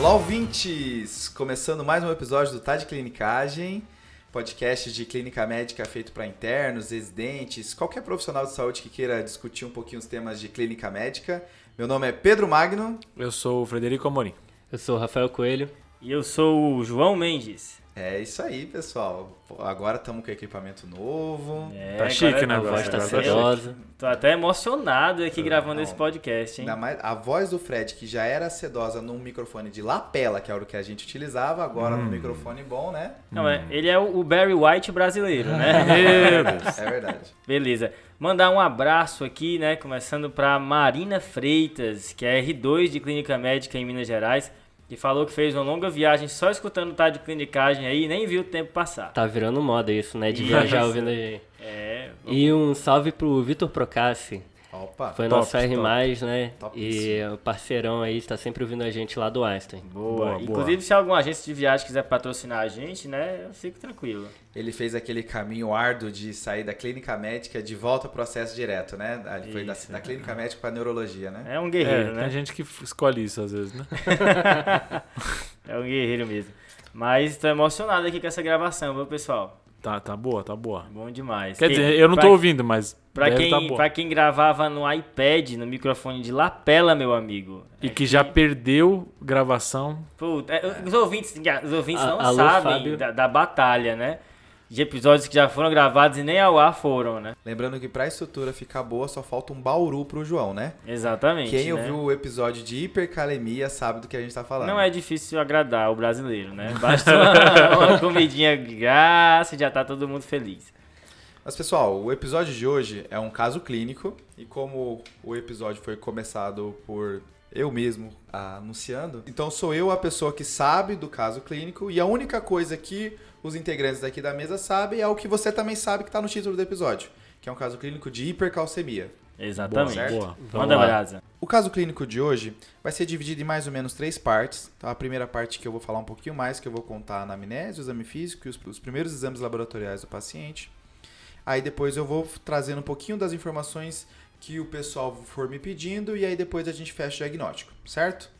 Olá, ouvintes! Começando mais um episódio do Tá de Clinicagem, podcast de clínica médica feito para internos, residentes, qualquer profissional de saúde que queira discutir um pouquinho os temas de clínica médica. Meu nome é Pedro Magno. Eu sou o Frederico Amorim. Eu sou o Rafael Coelho. E eu sou o João Mendes. É isso aí, pessoal. Pô, Agora estamos com equipamento novo. É, Tá chique, né, A voz tá tá sedosa. Tô até emocionado aqui gravando não. esse podcast, hein? Ainda mais a voz do Fred, que já era sedosa num microfone de lapela, que era o que a gente utilizava, agora Hum. no microfone bom, né? Não, é, ele é o Barry White brasileiro, né? Meu Deus. É verdade. Beleza. Mandar um abraço aqui, né? Começando pra Marina Freitas, que é R2 de Clínica Médica em Minas Gerais, que falou que fez uma longa viagem só escutando o tá de clinicagem aí e nem viu o tempo passar. Tá virando moda isso, né? De viajar ouvindo a gente. É. E um salve pro Vitor Procassi. Opa. Foi top, nosso R+, né? Topíssimo. E o parceirão aí, está sempre ouvindo a gente lá do Einstein. Boa. Boa, boa. Inclusive, se alguma agência de viagem quiser patrocinar a gente, né? Eu fico tranquilo. Ele fez aquele caminho árduo de sair da clínica médica de volta ao processo direto, né? Ele foi da, da clínica médica para neurologia, né? É um É, guerreiro, né? tem gente que escolhe isso às vezes, né? É um guerreiro mesmo. Mas tô emocionado aqui com essa gravação, viu, pessoal? Tá, tá boa, tá boa. Bom demais. Quer Quem- dizer, eu não pra- tô ouvindo, mas Pra quem, tá boa. pra quem gravava no iPad, no microfone de lapela, meu amigo. E é que já perdeu gravação. Puta, é, os ouvintes, os ouvintes A- não alô, sabem da, da batalha, né? De episódios que já foram gravados e nem ao ar foram, né? Lembrando que pra estrutura ficar boa, só falta um bauru pro João, né? Exatamente. Quem né? ouviu o episódio de hipercalemia sabe do que a gente tá falando. Não é difícil agradar o brasileiro, né? Basta uma, uma comidinha graça e já tá todo mundo feliz. Mas pessoal, o episódio de hoje é um caso clínico e como o episódio foi começado por eu mesmo ah, anunciando, então sou eu a pessoa que sabe do caso clínico e a única coisa que os integrantes daqui da mesa sabem é o que você também sabe que tá no título do episódio, que é um caso clínico de hipercalcemia. Exatamente. certo? Boa. Manda brasa. O caso clínico de hoje vai ser dividido em mais ou menos três partes. Tá? A primeira parte que eu vou falar um pouquinho mais, que eu vou contar a anamnese, o exame físico e os, os primeiros exames laboratoriais do paciente. Aí depois eu vou trazendo um pouquinho das informações que o pessoal for me pedindo e aí depois a gente fecha o diagnóstico, certo?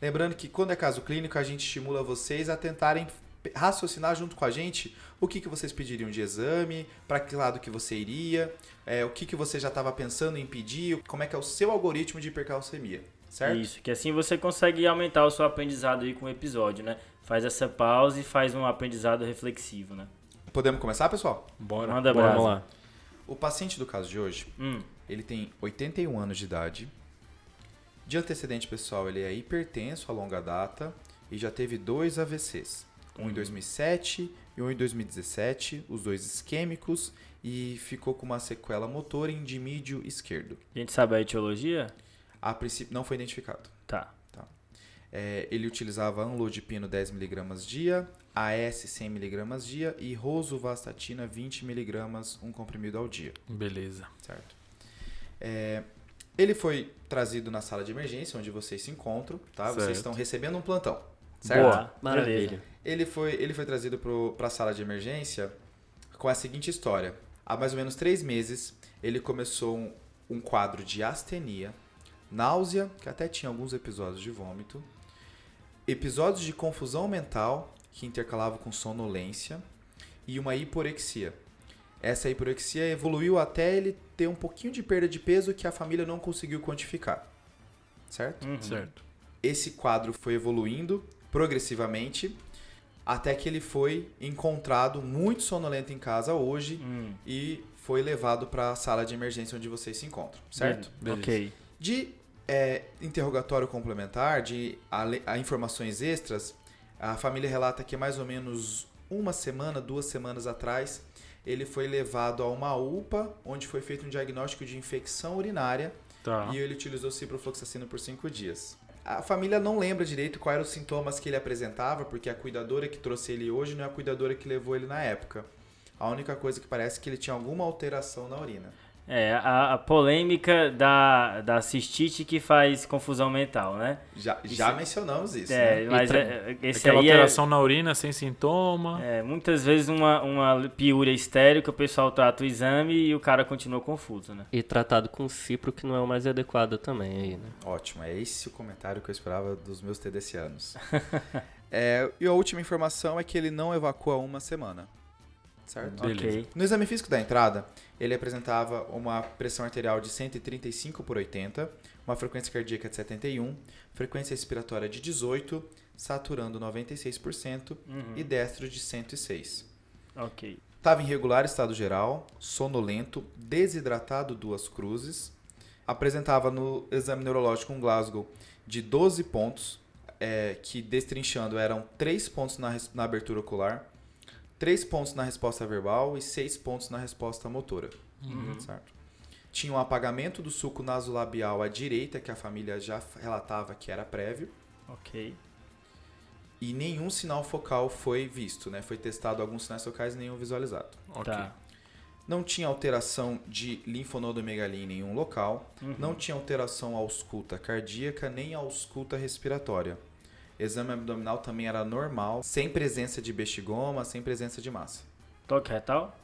Lembrando que quando é caso clínico, a gente estimula vocês a tentarem raciocinar junto com a gente o que, que vocês pediriam de exame, para que lado que você iria, é, o que, que você já estava pensando em pedir, como é que é o seu algoritmo de hipercalcemia, certo? Isso, que assim você consegue aumentar o seu aprendizado aí com o episódio, né? Faz essa pausa e faz um aprendizado reflexivo, né? Podemos começar, pessoal? Bora. Manda Bora, brasa. vamos lá. O paciente do caso de hoje, Hum, ele tem 81 anos de idade. De antecedente pessoal, ele é hipertenso a longa data e já teve dois AVCs. Um em 2007 e um em 2017, os dois isquêmicos e ficou com uma sequela motor em dimídio esquerdo. a gente sabe a etiologia? A princípio não foi identificado. Tá. É, ele utilizava anlodipino 10mg dia, AS 100mg dia e rosuvastatina 20mg um comprimido ao dia. Beleza. certo? É, ele foi trazido na sala de emergência, onde vocês se encontram, tá? Vocês Certo. estão recebendo um plantão, certo? Boa. Maravilha. Ele foi, ele foi trazido para a sala de emergência com a seguinte história. Há mais ou menos três meses, ele começou um, um quadro de astenia, náusea, que até tinha alguns episódios de vômito, episódios de confusão mental, que intercalavam com sonolência, e uma hiporexia. Essa hiporexia evoluiu até ele ter um pouquinho de perda de peso que a família não conseguiu quantificar. Certo? Uhum. Certo. esse quadro foi evoluindo progressivamente até que ele foi encontrado muito sonolento em casa hoje Hum, e foi levado para a sala de emergência onde vocês se encontram, certo? Beleza. Ok. De é, interrogatório complementar, de ale- a informações extras, a família relata que mais ou menos uma semana, duas semanas atrás, ele foi levado a uma UPA, onde foi feito um diagnóstico de infecção urinária Tá. e ele utilizou ciprofloxacina por cinco dias. A família não lembra direito quais eram os sintomas que ele apresentava, porque a cuidadora que trouxe ele hoje não é a cuidadora que levou ele na época. A única coisa que parece é que ele tinha alguma alteração na urina. É, a, a polêmica da, da cistite que faz confusão mental, né? Já, já mencionamos isso, É, né? mas tra- é, esse Aquela aí é, alteração na urina sem sintoma. é, muitas vezes uma, uma piúria estéreo que o pessoal trata o exame e o cara continua confuso, né? E tratado com cipro, que não é o mais adequado também aí, né? Ótimo, é esse o comentário que eu esperava dos meus TDCanos. é, e a última informação é que ele não evacua uma semana. Certo? Beleza. Ok. No exame físico da entrada, ele apresentava uma pressão arterial de 135 por 80, uma frequência cardíaca de 71, frequência respiratória de 18, saturando 96% e destro de 106. Ok. Estava em regular estado geral, sonolento, desidratado duas cruzes. Apresentava no exame neurológico um Glasgow de 12 pontos, é, que destrinchando eram 3 pontos na, na abertura ocular, 3 pontos na resposta verbal e 6 pontos na resposta motora. Certo? Tinha um apagamento do suco nasolabial à direita, que a família já relatava que era prévio, Ok. e nenhum sinal focal foi visto, né? Foi testado alguns sinais focais e nenhum visualizado. Ok. Tá. Não tinha alteração de linfonodomegalia em nenhum local. Uhum. Não tinha alteração ausculta cardíaca nem ausculta respiratória. Exame abdominal também era normal, sem presença de bestigoma, sem presença de massa. Toque retal?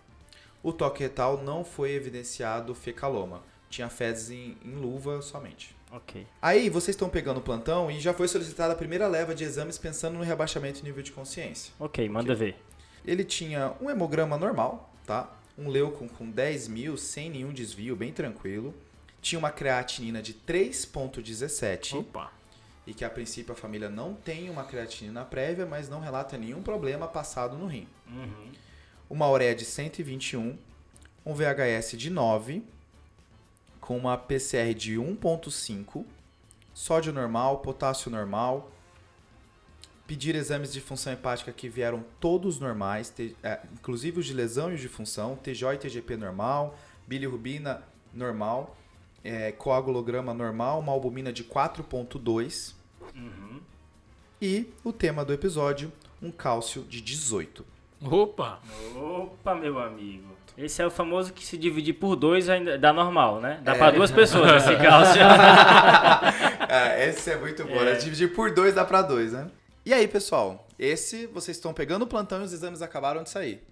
O toque retal não foi evidenciado fecaloma. Tinha fezes em, em luva somente. Ok. Aí vocês estão pegando o plantão e já foi solicitada a primeira leva de exames pensando no rebaixamento de nível de consciência. Ok, manda ver. Ele tinha um hemograma normal, tá? Um leucon com 10 mil, sem nenhum desvio, bem tranquilo. Tinha uma creatinina de 3,17 Opa. E que a princípio a família não tem uma creatinina prévia, mas não relata nenhum problema passado no rim. Uhum. Uma ureia de 121, um VHS de 9, com uma PCR de 1,5, sódio normal, potássio normal. Pedir exames de função hepática que vieram todos normais, te- é, inclusive os de lesão e os de função, TJ e TGP normal, bilirrubina normal, é, coagulograma normal, uma albumina de 4,2 Uhum. e o tema do episódio, um cálcio de 18. Opa. Opa, meu amigo. Esse é o famoso que se dividir por dois ainda dá normal, né? Dá É. pra duas pessoas esse cálcio. Ah, esse é muito bom. né? Dividir por dois dá pra dois, né? E aí, pessoal? Esse, vocês estão pegando o plantão e os exames acabaram de sair.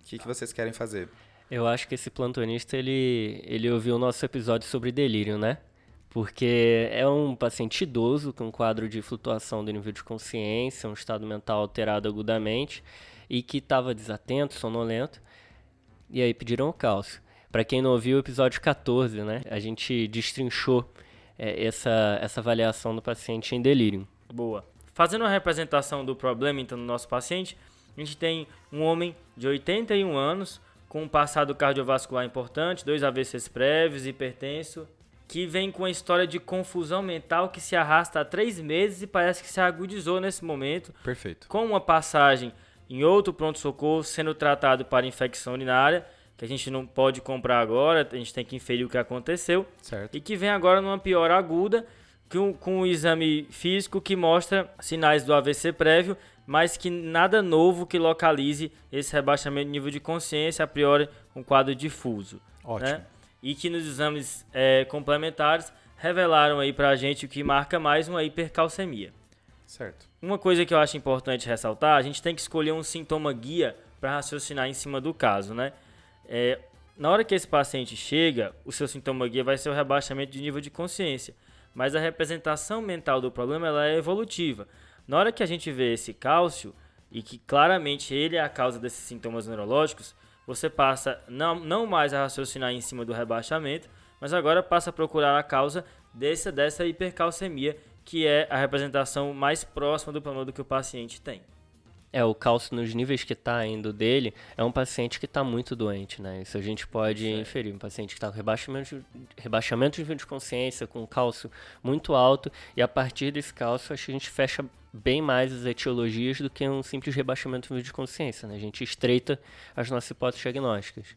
O que, que vocês querem fazer? Eu acho que esse plantonista, ele, ele ouviu o nosso episódio sobre delírio, né? Porque é um paciente idoso com um quadro de flutuação do nível de consciência, um estado mental alterado agudamente e que estava desatento, sonolento. E aí pediram o cálcio. Para quem não ouviu o episódio 14, né? A gente destrinchou é, essa, essa avaliação do paciente em delírio. Boa. Fazendo uma representação do problema, então, no nosso paciente, a gente tem um homem de 81 anos, com um passado cardiovascular importante, dois AVCs prévios, hipertenso, que vem com uma história de confusão mental que se arrasta há três meses e parece que se agudizou nesse momento, Perfeito. com uma passagem em outro pronto-socorro sendo tratado para infecção urinária, que a gente não pode comprar agora, a gente tem que inferir o que aconteceu Certo. e que vem agora numa piora aguda com, com o exame físico que mostra sinais do AVC prévio, mas que nada novo que localize esse rebaixamento de nível de consciência, a priori um quadro difuso. Ótimo. né? E que nos exames eh, complementares revelaram aí pra gente o que marca mais uma hipercalcemia. Certo. Uma coisa que eu acho importante ressaltar, a gente tem que escolher um sintoma guia para raciocinar em cima do caso, né? É, na hora que esse paciente chega, o seu sintoma guia vai ser o rebaixamento de nível de consciência, mas a representação mental do problema ela é evolutiva. Na hora que a gente vê esse cálcio e que claramente ele é a causa desses sintomas neurológicos, você passa não, não mais a raciocinar em cima do rebaixamento, mas agora passa a procurar a causa dessa, dessa hipercalcemia, que é a representação mais próxima do problema do que o paciente tem. É, o cálcio nos níveis que está indo dele é um paciente que está muito doente, né? Isso a gente pode inferir. Um paciente que está com rebaixamento, rebaixamento de nível de consciência, com cálcio muito alto, e a partir desse cálcio a gente fecha bem mais as etiologias do que um simples rebaixamento de consciência, né? A gente estreita as nossas hipóteses diagnósticas.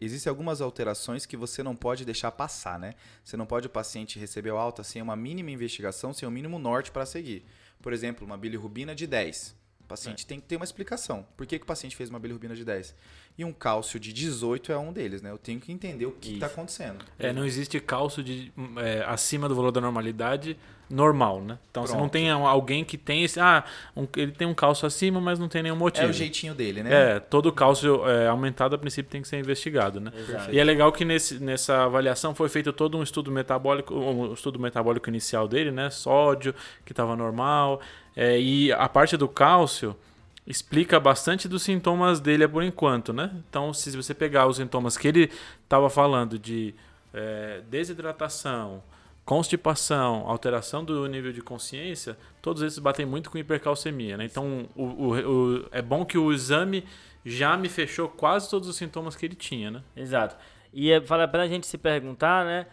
Existem algumas alterações que você não pode deixar passar, né? Você não pode o paciente receber o alta sem uma mínima investigação, sem o mínimo norte para seguir. Por exemplo, uma bilirrubina de 10. O paciente tem que ter uma explicação. Por que, que o paciente fez uma bilirrubina de 10? E um cálcio de 18 é um deles, né? Eu tenho que entender o que está acontecendo. É, não existe cálcio de, é, acima do valor da normalidade normal, né? Então você não Pronto. tem alguém que tem esse. Ah, um- ele tem um cálcio acima, mas não tem nenhum motivo. É o jeitinho dele, né? É, todo cálcio é, aumentado a princípio tem que ser investigado, né? Exato. E é legal que nesse, nessa avaliação foi feito todo um estudo metabólico, um estudo metabólico inicial dele, né? Sódio, que estava normal. É, e a parte do cálcio explica bastante dos sintomas dele por enquanto, né? Então, se você pegar os sintomas que ele estava falando de é, desidratação, constipação, alteração do nível de consciência, todos esses batem muito com hipercalcemia, né? Então, o, o- o- é bom que o exame já me fechou quase todos os sintomas que ele tinha, né? Exato. E é, vale a pena a gente se perguntar, né?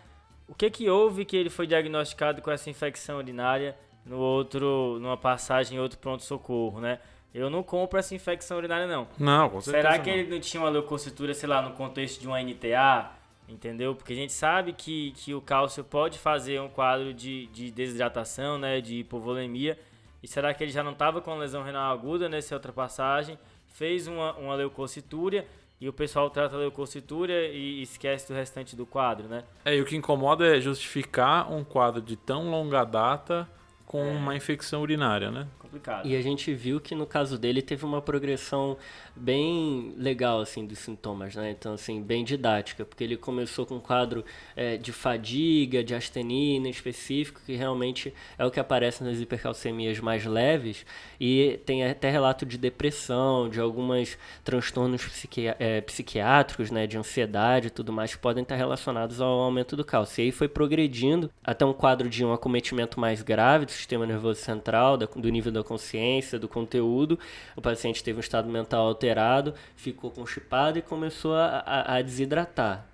O que que houve que ele foi diagnosticado com essa infecção urinária no outro, numa passagem em outro pronto-socorro, né? Eu não compro essa infecção urinária, não. Não, com certeza. Será que ele não tinha uma leucocitura, sei lá, no contexto de uma NTA? Entendeu? Porque a gente sabe que, que o cálcio pode fazer um quadro de, de desidratação, né? De hipovolemia. E será que ele já não estava com lesão renal aguda nessa outra passagem? Fez uma, uma leucocitúria e o pessoal trata a leucocitúria e esquece do restante do quadro, né? É, e o que incomoda é justificar um quadro de tão longa data com uma infecção urinária, né? Complicado. E a gente viu que no caso dele teve uma progressão bem legal assim dos sintomas, né? Então assim bem didática, porque ele começou com um quadro eh, de fadiga, de astenia específico, que realmente é o que aparece nas hipercalcemias mais leves, e tem até relato de depressão, de alguns transtornos psiqui- eh, psiquiátricos, né? De ansiedade e tudo mais que podem estar relacionados ao aumento do cálcio. E aí foi progredindo até um quadro de um acometimento mais grave do sistema nervoso central, do nível da consciência, do conteúdo. O paciente teve um estado mental alterado, ficou constipado e começou a, a- a desidratar.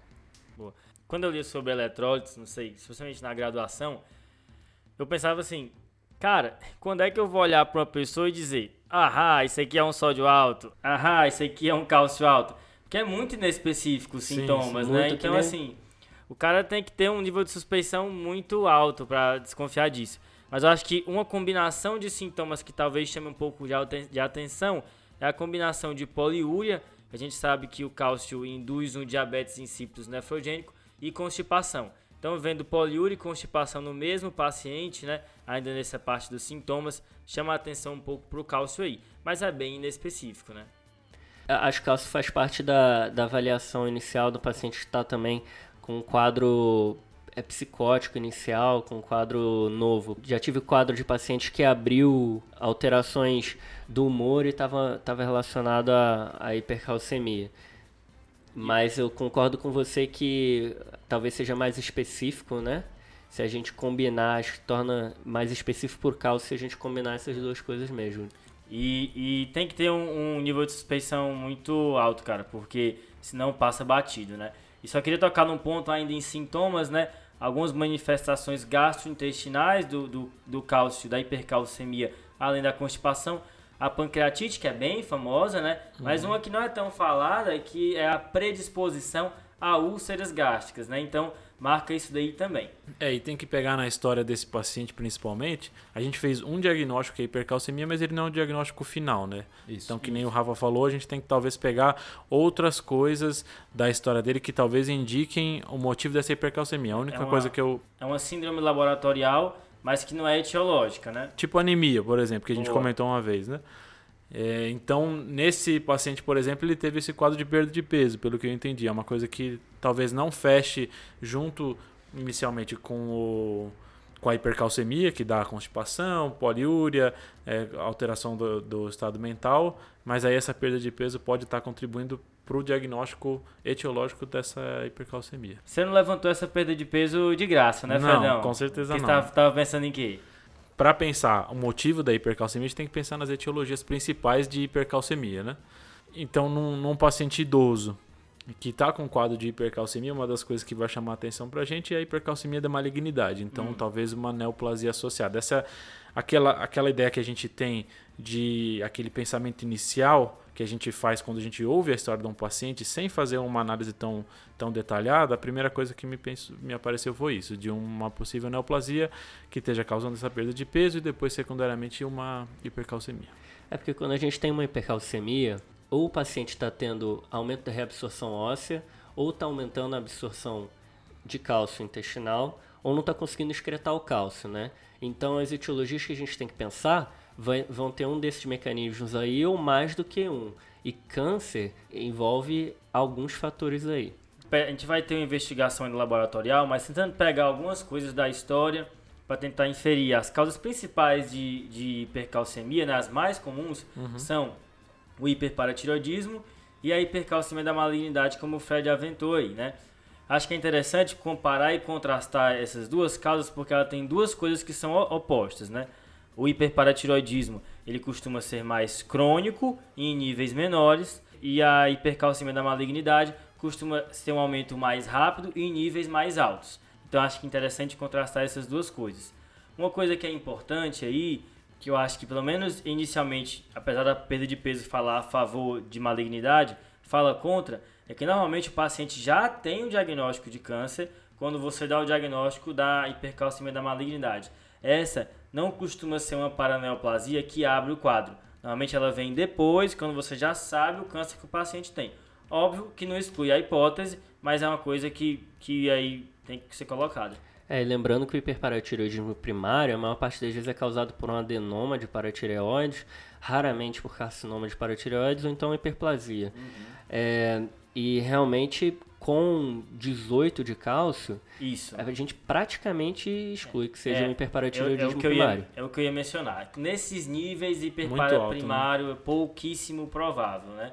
Quando eu li sobre eletrólitos, não sei, especialmente na graduação, eu pensava assim, cara, quando é que eu vou olhar para uma pessoa e dizer, ahá, isso aqui é um sódio alto, ahá, isso aqui é um cálcio alto? Porque é muito inespecífico os sintomas, sim, né? Então, nem- assim, o cara tem que ter um nível de suspeição muito alto para desconfiar disso. Mas eu acho que uma combinação de sintomas que talvez chame um pouco de aten- de atenção é a combinação de poliúria, a gente sabe que o cálcio induz um diabetes insípidos nefrogênico, e constipação. Então, vendo poliúria e constipação no mesmo paciente, né, ainda nessa parte dos sintomas, chama a atenção um pouco para o cálcio aí. Mas é bem inespecífico, né? Acho que isso faz parte da, da avaliação inicial do paciente que está também com um quadro é, psicótico inicial, com quadro novo. Já tive quadro de paciente que abriu alterações do humor e estava tava relacionado à, hipercalcemia. Mas eu concordo com você que talvez seja mais específico, né? Se a gente combinar, acho que torna mais específico por cálcio se a gente combinar essas duas coisas mesmo. E, e tem que ter um, um nível de suspeição muito alto, cara, porque senão passa batido, né? E só queria tocar num ponto ainda em sintomas, né? Algumas manifestações gastrointestinais do, do, do cálcio, da hipercalcemia, além da constipação. A pancreatite, que é bem famosa, né? Mas uma que não é tão falada é que é a predisposição a úlceras gástricas, né? Então, marca isso daí também. É, e tem que pegar na história desse paciente principalmente. A gente fez um diagnóstico que é hipercalcemia, mas ele não é um diagnóstico final, né? Isso. Então, que nem o Rafa falou, a gente tem que talvez pegar outras coisas da história dele que talvez indiquem o motivo dessa hipercalcemia. A única É uma- coisa que eu. É uma síndrome laboratorial, mas que não é etiológica, né? Tipo anemia, por exemplo, que a gente Boa. comentou uma vez, né? É, então, nesse paciente, por exemplo, ele teve esse quadro de perda de peso, pelo que eu entendi. É uma coisa que talvez não feche junto inicialmente com, o, com a hipercalcemia, que dá constipação, poliúria, é, alteração do, do estado mental, mas aí essa perda de peso pode estar contribuindo para o diagnóstico etiológico dessa hipercalcemia. Você não levantou essa perda de peso de graça, né, Não, Fredão? com certeza Porque não. Você tava, tava pensando em quê? Para pensar o motivo da hipercalcemia, a gente tem que pensar nas etiologias principais de hipercalcemia, né? Então, num, num paciente idoso que está com quadro de hipercalcemia, uma das coisas que vai chamar a atenção para a gente é a hipercalcemia da malignidade. Então, talvez uma neoplasia associada. Essa aquela aquela ideia que a gente tem de aquele pensamento inicial que a gente faz quando a gente ouve a história de um paciente sem fazer uma análise tão, tão detalhada, a primeira coisa que me, penso, me apareceu foi isso, de uma possível neoplasia que esteja causando essa perda de peso e depois secundariamente uma hipercalcemia. É porque quando a gente tem uma hipercalcemia, ou o paciente está tendo aumento da reabsorção óssea, ou está aumentando a absorção de cálcio intestinal, ou não está conseguindo excretar o cálcio, né? Então as etiologias que a gente tem que pensar vai, vão ter um desses mecanismos aí ou mais do que um. E câncer envolve alguns fatores aí. A gente vai ter uma investigação laboratorial, mas tentando pegar algumas coisas da história para tentar inferir as causas principais de, de hipercalcemia, né? as mais comuns, uhum. são o hiperparatiroidismo e a hipercalcemia da malignidade, como o Fred aventou aí, né? Acho que é interessante comparar e contrastar essas duas causas porque ela tem duas coisas que são opostas, né? O hiperparatiroidismo, ele costuma ser mais crônico em níveis menores e a hipercalcemia da malignidade costuma ser um aumento mais rápido e em níveis mais altos. Então acho que é interessante contrastar essas duas coisas. Uma coisa que é importante aí, que eu acho que pelo menos inicialmente, apesar da perda de peso falar a favor de malignidade, fala contra, é que normalmente o paciente já tem o um diagnóstico de câncer quando você dá o diagnóstico da hipercalcemia da malignidade. Essa não costuma ser uma paraneoplasia que abre o quadro. Normalmente ela vem depois, quando você já sabe o câncer que o paciente tem. Óbvio que não exclui a hipótese, mas é uma coisa que, que aí tem que ser colocada. É, lembrando que o hiperparatireoidismo primário, a maior parte das vezes é causado por um adenoma de paratireoides, raramente por carcinoma de paratireoides ou então hiperplasia. Uhum. É, e realmente com 18 de cálcio, Isso. a gente praticamente exclui que seja é, um hiperparatireoidismo é, é primário. Ia, é o que eu ia mencionar. Nesses níveis, hiperparatireoidismo né? primário né? é pouquíssimo provável, né?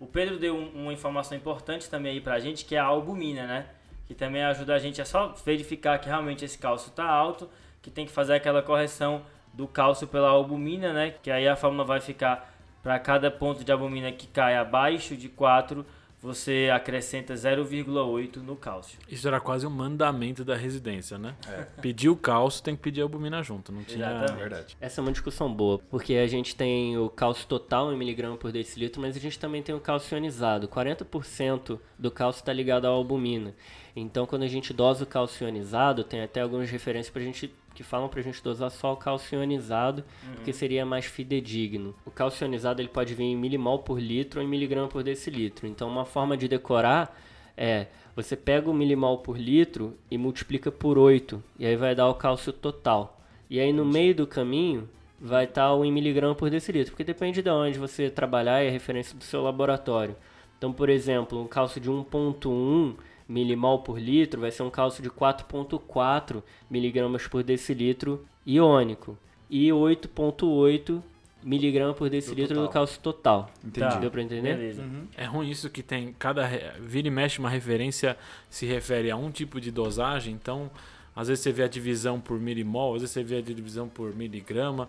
O Pedro deu um, uma informação importante também aí pra gente, que é a albumina, né? Que também ajuda a gente a só verificar que realmente esse cálcio está alto, que tem que fazer aquela correção do cálcio pela albumina, né? Que aí a fórmula vai ficar para cada ponto de albumina que cai abaixo de 4, você acrescenta 0,8 no cálcio. Isso era quase um mandamento da residência, né? É. Pedir o cálcio tem que pedir a albumina junto, não tinha... Exatamente. Verdade. Essa é uma discussão boa, porque a gente tem o cálcio total em miligrama por decilitro, mas a gente também tem o cálcio ionizado. 40% do cálcio está ligado à albumina. Então, quando a gente dosa o cálcio ionizado, tem até algumas referências para a gente que falam para a gente dosar só o cálcio ionizado, uhum. porque seria mais fidedigno. O cálcio ionizado ele pode vir em milimol por litro ou em miligrama por decilitro. Então, uma forma de decorar é você pega o milimol por litro e multiplica por 8, e aí vai dar o cálcio total. E aí no meio do caminho vai estar o em miligrama por decilitro, porque depende de onde você trabalhar e a referência do seu laboratório. Então, por exemplo, um cálcio de 1.1 milimol por litro vai ser um cálcio de 4,4 miligramas por decilitro iônico e 8,8 miligrama por decilitro do, do, cálcio total. Entendi. Tá. Deu pra entender? Uhum. É ruim isso que tem cada vira e mexe uma referência se refere a um tipo de dosagem, então às vezes você vê a divisão por milimol, às vezes você vê a divisão por miligrama.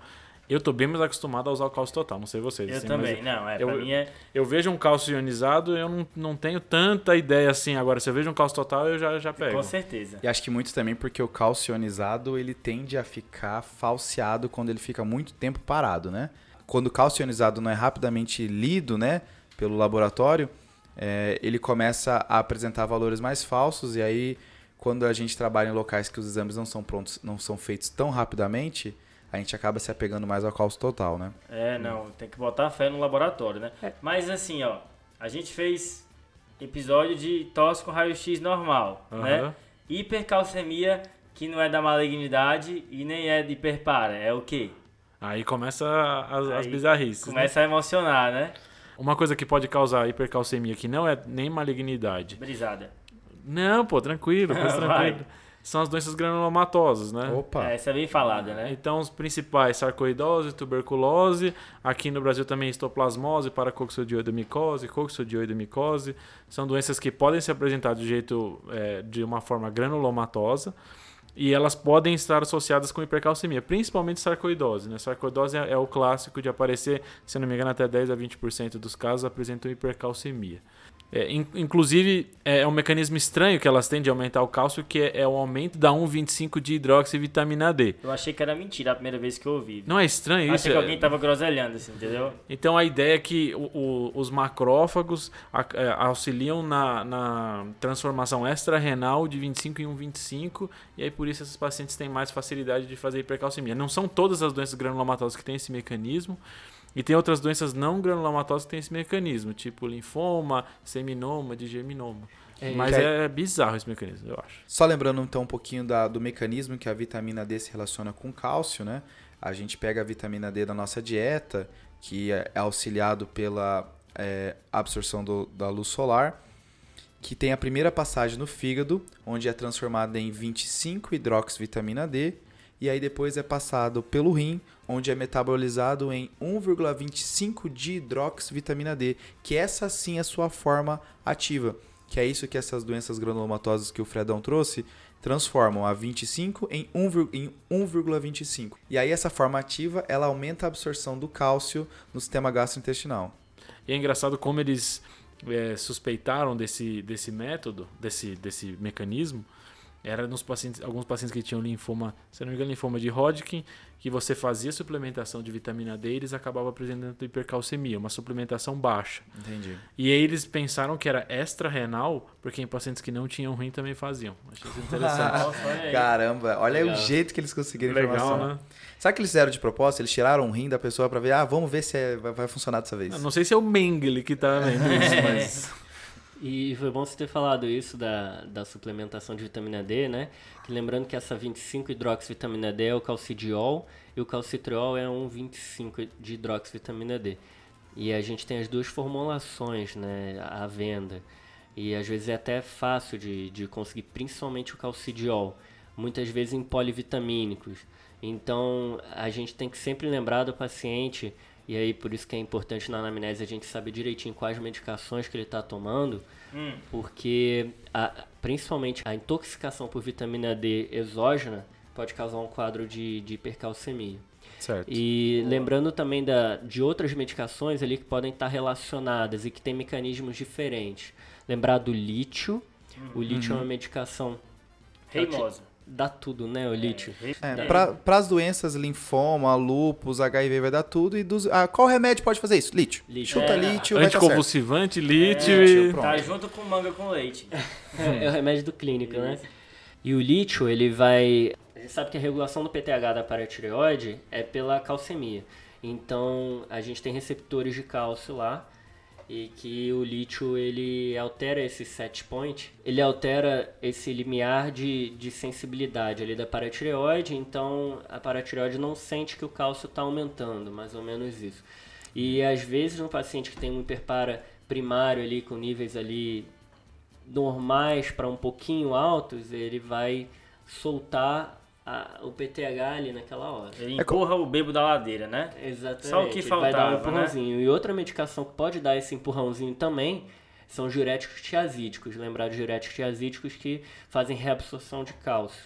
Eu tô bem mais acostumado a usar o cálcio total, não sei vocês. Eu assim, também, não, é, eu, pra mim é... Eu vejo um cálcio ionizado, eu não, não tenho tanta ideia assim. Agora, se eu vejo um cálcio total, eu já, já pego. Com certeza. E acho que muito também porque o cálcio ionizado, ele tende a ficar falseado quando ele fica muito tempo parado, né? Quando o cálcio ionizado não é rapidamente lido, né, pelo laboratório, é, ele começa a apresentar valores mais falsos e aí, quando a gente trabalha em locais que os exames não são prontos, não são feitos tão rapidamente a gente acaba se apegando mais ao cálcio total, né? É, não, tem que botar fé no laboratório, né? É. Mas assim, ó, a gente fez episódio de tosse com raio-x normal, uhum. né? Hipercalcemia, que não é da malignidade e nem é de hiperpara, é o quê? Aí começa as, Aí as bizarrices. Né? Começa né? a emocionar, né? Uma coisa que pode causar hipercalcemia, que não é nem malignidade. Brisada. Não, pô, tranquilo, tranquilo. Vai são as doenças granulomatosas, né? Opa! É, essa é bem falada, né? Então, os principais, sarcoidose, tuberculose, aqui no Brasil também histoplasmose, paracoxodioidomicose, coxodioidomicose, são doenças que podem se apresentar de jeito, é, de uma forma granulomatosa, e elas podem estar associadas com hipercalcemia, principalmente sarcoidose. Né? Sarcoidose é, é, o clássico de aparecer, se não me engano, até 10 a 20% dos casos apresentam hipercalcemia. É, in- inclusive, é um mecanismo estranho que elas têm de aumentar o cálcio, que é, é o aumento da 1,25 de hidroxivitamina D. Eu achei que era mentira a primeira vez que eu ouvi. Não é estranho isso? Achei que É- alguém tava groselhando, assim, entendeu? Então a ideia é que o- o- os macrófagos é, auxiliam na, na transformação extra-renal de 25 em 1,25 e aí por isso esses pacientes têm mais facilidade de fazer hipercalcemia. Não são todas as doenças granulomatosas que têm esse mecanismo e tem outras doenças não granulomatosas que têm esse mecanismo, tipo linfoma, seminoma, digeminoma. É, Mas que- é bizarro esse mecanismo, eu acho. Só lembrando então um pouquinho da- do mecanismo que a vitamina D se relaciona com cálcio, né? A gente pega a vitamina D da nossa dieta, que é auxiliado pela é, absorção do- da luz solar, que tem a primeira passagem no fígado, onde é transformada em 25 hidroxivitamina D, e aí depois é passado pelo rim, onde é metabolizado em 1,25 de hidroxivitamina D, que essa sim é a sua forma ativa, que é isso que essas doenças granulomatosas que o Fredão trouxe transformam a 25 em 1, vir- em 1,25. E aí essa forma ativa, ela aumenta a absorção do cálcio no sistema gastrointestinal. E é engraçado como eles é, suspeitaram desse, desse método, desse, desse mecanismo. Era nos pacientes, alguns pacientes que tinham linfoma, se não me engano, linfoma de Hodgkin, que você fazia suplementação de vitamina D e eles acabavam apresentando hipercalcemia, uma suplementação baixa. Entendi. E aí eles pensaram que era extra-renal, porque em pacientes que não tinham rim também faziam. Achei isso interessante. Nossa. Caramba, olha aí o Legal. jeito que eles conseguiram Legal, informação. né? Sabe o que eles fizeram de propósito? Eles tiraram um rim da pessoa pra ver, ah, vamos ver se é- vai, funcionar dessa vez. Eu Não sei se é o Mengele que tá vendo isso, mas... E foi bom você ter falado isso da, da suplementação de vitamina D, né? Que lembrando que essa 25 hidroxivitamina D é o calcidiol e o calcitriol é um 25 de hidroxivitamina D. E a gente tem as duas formulações, né, à venda. E às vezes é até fácil de, de conseguir, principalmente o calcidiol, muitas vezes em polivitamínicos. Então a gente tem que sempre lembrar do paciente, e aí por isso que é importante na anamnese a gente saber direitinho quais medicações que ele está tomando, Hum. porque a- principalmente a intoxicação por vitamina D exógena pode causar um quadro de, de hipercalcemia. Certo. E lembrando também da, de outras medicações ali que podem estar relacionadas e que têm mecanismos diferentes. Lembrar do lítio. O lítio é uma medicação. Reimosa. Dá tudo, né? O lítio. É, para as doenças linfoma, lúpus, HIV vai dar tudo. E dos, ah, qual remédio pode fazer isso? Lítio. Lítio. Chuta É, lítio, vai dar certo. Anticonvulsivante, lítio É, e... pronto. Tá junto com manga com leite. É o remédio do clínico, né? E o lítio, ele vai. A gente sabe que a regulação do PTH da paratireoide é pela calcemia. Então, a gente tem receptores de cálcio lá e que o lítio ele altera esse set point, ele altera esse limiar de, de sensibilidade ali da paratireoide, então a paratireoide não sente que o cálcio está aumentando, mais ou menos isso. E às vezes no paciente que tem um hiperpara primário ali com níveis ali normais para um pouquinho altos, ele vai soltar a- o PTH ali naquela hora. Ele empurra o bebo da ladeira, né? Exatamente. Só o que ele vai dar um faltava, né? empurrãozinho. E outra medicação que pode dar esse empurrãozinho também são os diuréticos tiazídicos. Lembrar de diuréticos tiazídicos que fazem reabsorção de cálcio.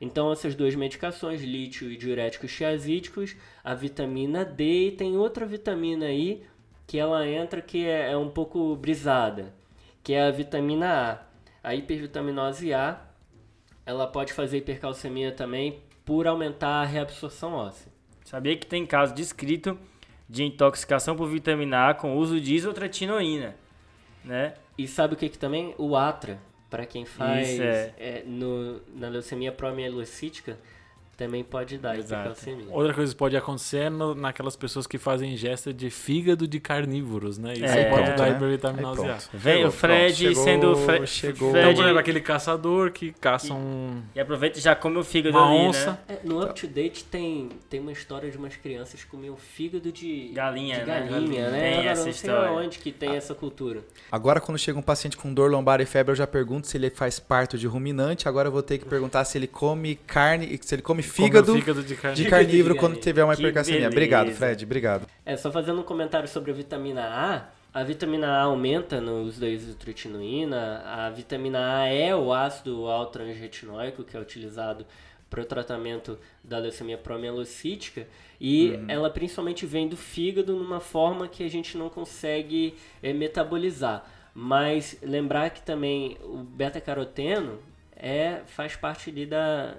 Então, essas duas medicações, lítio e diuréticos tiazídicos, a vitamina D e tem outra vitamina aí que ela entra que é, é um pouco brisada, que é a vitamina A. A hipervitaminose A, ela pode fazer hipercalcemia também por aumentar a reabsorção óssea. Sabia que tem caso descrito de intoxicação por vitamina A com uso de isotretinoína, né? E sabe o que, que também? O Atra, para quem faz Isso, é. é, no, na leucemia promielocítica, também pode dar Exato. hipercalcemia. Outra coisa que pode acontecer é no- naquelas pessoas que fazem ingesta de fígado de carnívoros, né? Isso É, pode dar né? hipervitaminose Aí A. Vem o Fred chegou, sendo Fre chegou. Então, Fred- por exemplo, aquele caçador que caça um... E aproveita e já come o fígado Uma ali, onça. né? É, no Up to Date tem, tem uma história de umas crianças que comiam fígado de Galinha, de né? galinha, né? Tem Agora, essa não sei história. onde que tem essa cultura. Agora, quando chega um paciente com dor lombar e febre, eu já pergunto se ele faz parto de ruminante. Agora eu vou ter que perguntar se ele come carne, se ele come fígado, fígado de carne. de carnívoro quando tiver uma Que hipercalcemia. beleza. Obrigado, Fred. Obrigado. É, só fazendo um comentário sobre a vitamina A. A vitamina A aumenta no uso da isotretinoína. A vitamina A é o ácido alto-transretinóico que é utilizado para o tratamento da leucemia promielocítica e ela principalmente vem do fígado numa forma que a gente não consegue eh, metabolizar. Mas lembrar que também o beta-caroteno é, faz parte ali da,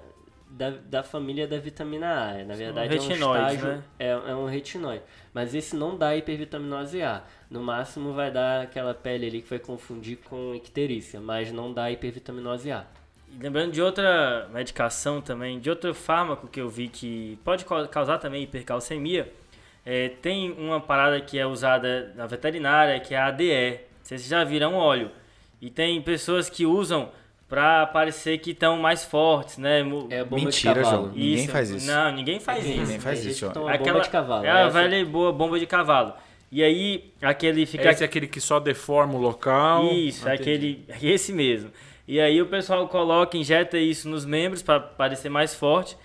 da, da família da vitamina A. Na verdade, é um retinóide, estágio, né? é, é um retinóide. Mas esse não dá hipervitaminose A. No máximo vai dar aquela pele ali que vai confundir com icterícia, mas não dá hipervitaminose A. E lembrando de outra medicação também, de outro fármaco que eu vi que pode ca- causar também hipercalcemia, é, tem uma parada que é usada na veterinária, que é a ADE. Vocês já viram óleo. E tem pessoas que usam pra parecer que estão mais fortes, né? É bomba Mentira, de cavalo. João. Ninguém faz isso. Não, ninguém faz Tem- isso. Ninguém faz tem isso, Aquela- bomba de cavalo. É a Essa- velha e boa bomba de cavalo. E aí, aquele fica. Esse é aquele que só deforma o local. Isso, Ah, é aquele, esse mesmo. E aí o pessoal coloca, injeta isso nos membros para parecer mais forte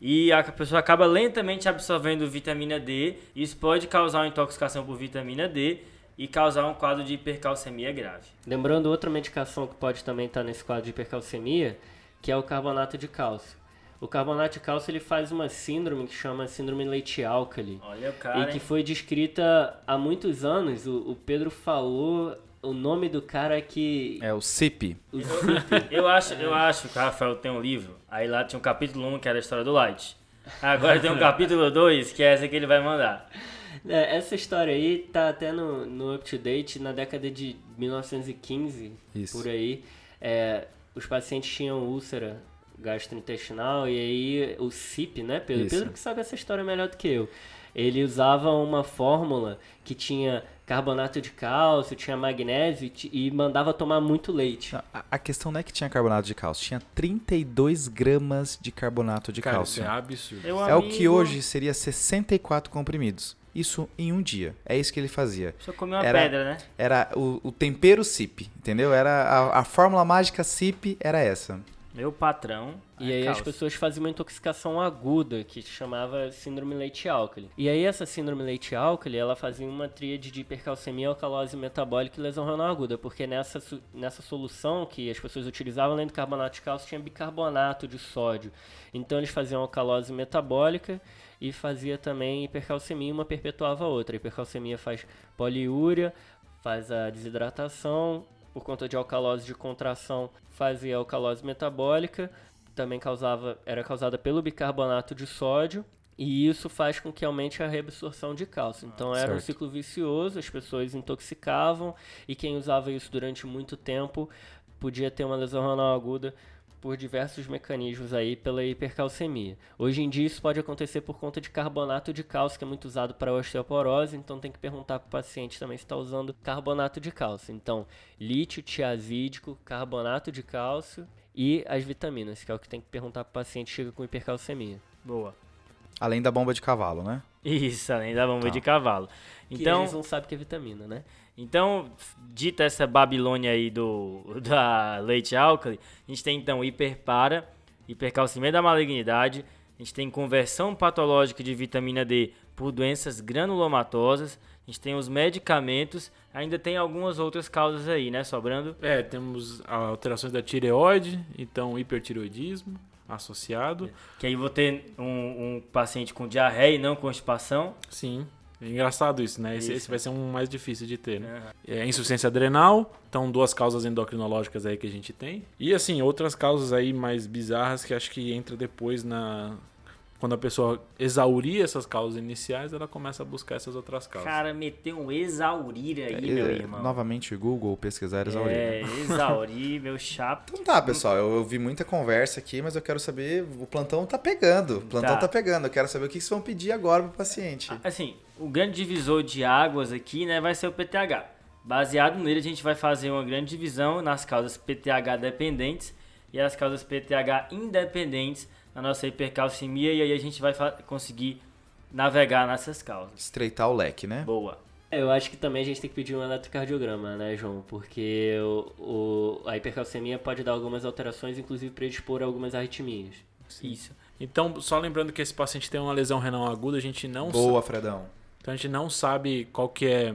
e a pessoa acaba lentamente absorvendo vitamina D. Isso pode causar uma intoxicação por vitamina D e causar um quadro de hipercalcemia grave. Lembrando outra medicação que pode também estar nesse quadro de hipercalcemia, que é o carbonato de cálcio. O carbonato de cálcio ele faz uma síndrome que chama síndrome leite-álcali. Olha o E cara. que hein? foi descrita há muitos anos. O, o Pedro falou o nome do cara que. É o CIP. o Eu acho, eu acho que o Rafael tem um livro. Aí lá tinha um capítulo 1 que era a história do Light. Agora tem um capítulo 2 que é essa que ele vai mandar. É, essa história aí tá até no, no up to date na década de 1915, Isso. por aí. É, os pacientes tinham úlcera gastrointestinal e aí o CIP, né, Pedro? Isso. Pedro que sabe essa história melhor do que eu. Ele usava uma fórmula que tinha carbonato de cálcio, tinha magnésio e, mandava tomar muito leite. Não, A, a questão não é que tinha carbonato de cálcio, tinha 32 gramas de carbonato de Cara, isso cálcio. é absurdo. Meu É o que amigo hoje seria 64 comprimidos. Isso em um dia. É isso que ele fazia. Só comeu uma Era- pedra, né? Era o, o tempero CIP, entendeu? Era a, a fórmula mágica CIP era essa. Meu patrão. E é aí as pessoas faziam uma intoxicação aguda, que se chamava síndrome leite-álcali. E aí essa síndrome leite-álcali, ela fazia uma tríade de hipercalcemia, alcalose metabólica e lesão renal aguda, porque nessa, nessa solução que as pessoas utilizavam, além do carbonato de cálcio, tinha bicarbonato de sódio. Então eles faziam alcalose metabólica e fazia também hipercalcemia, uma perpetuava a outra. A hipercalcemia faz poliúria, faz a desidratação, por conta de alcalose de contração, fazia alcalose metabólica, também causava, era causada pelo bicarbonato de sódio, e isso faz com que aumente a reabsorção de cálcio. Então era um certo. ciclo vicioso, as pessoas intoxicavam, e quem usava isso durante muito tempo podia ter uma lesão renal aguda por diversos mecanismos aí pela hipercalcemia. Hoje em dia isso pode acontecer por conta de carbonato de cálcio, que é muito usado para osteoporose, então tem que perguntar para o paciente também se está usando carbonato de cálcio. Então, lítio tiazídico, carbonato de cálcio e as vitaminas, que é o que tem que perguntar para o paciente que chega com hipercalcemia. Boa. Além da bomba de cavalo, né? Isso, além da bomba Tá. de cavalo. Que Então, eles não sabem que é vitamina, né? Então, dita essa Babilônia aí do da leite álcali, a gente tem então hiperpara, hipercalcemia da malignidade, a gente tem conversão patológica de vitamina D por doenças granulomatosas, a gente tem os medicamentos, ainda tem algumas outras causas aí, né, sobrando? É, temos alterações da tireoide, então hipertireoidismo associado. Que aí vou ter um, um paciente com diarreia e não constipação. Sim. É engraçado isso, né? Esse, Isso. esse vai ser um mais difícil de ter, né? Aham. É, insuficiência adrenal, então duas causas endocrinológicas aí que a gente tem. E assim, outras causas aí mais bizarras que acho que entra depois na quando a pessoa exaurir essas causas iniciais, ela começa a buscar essas outras causas. Cara, meteu um exaurir aí, meu É, irmão. Novamente, Google, pesquisar, exaurir. É, exaurir, meu chapo. Então tá, pessoal, eu ouvi muita conversa aqui, mas eu quero saber, o plantão tá pegando, o plantão Tá. tá, pegando, eu quero saber o que vocês vão pedir agora pro paciente. Assim, o grande divisor de águas aqui, né, vai ser o PTH. Baseado nele, a gente vai fazer uma grande divisão nas causas PTH dependentes e as causas PTH independentes na nossa hipercalcemia e aí a gente vai conseguir navegar nessas causas. Estreitar o leque, né? Boa. É, Eu acho que também a gente tem que pedir um eletrocardiograma, né, João? Porque o, o- a hipercalcemia pode dar algumas alterações, inclusive predispor a algumas arritmias. Isso. Então, só lembrando que esse paciente tem uma lesão renal aguda, a gente não Boa, Fredão. Então a gente não sabe qual que é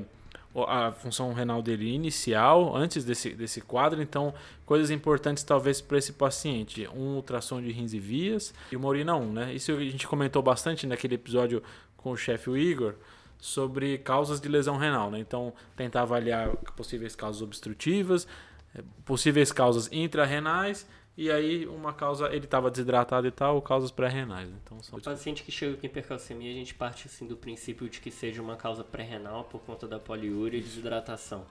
a função renal dele inicial, antes desse, desse quadro. Então, coisas importantes talvez para esse paciente. Um ultrassom de rins e vias e uma urina 1, né? Isso a gente comentou bastante naquele episódio com o chefe Igor, sobre causas de lesão renal, né? Então, tentar avaliar possíveis causas obstrutivas, eh, possíveis causas intrarrenais e aí uma causa, ele estava desidratado e tal, causas pré-renais. Então, são... O paciente que chega com hipercalcemia, a gente parte assim do princípio de que seja uma causa pré-renal por conta da poliúria e desidratação.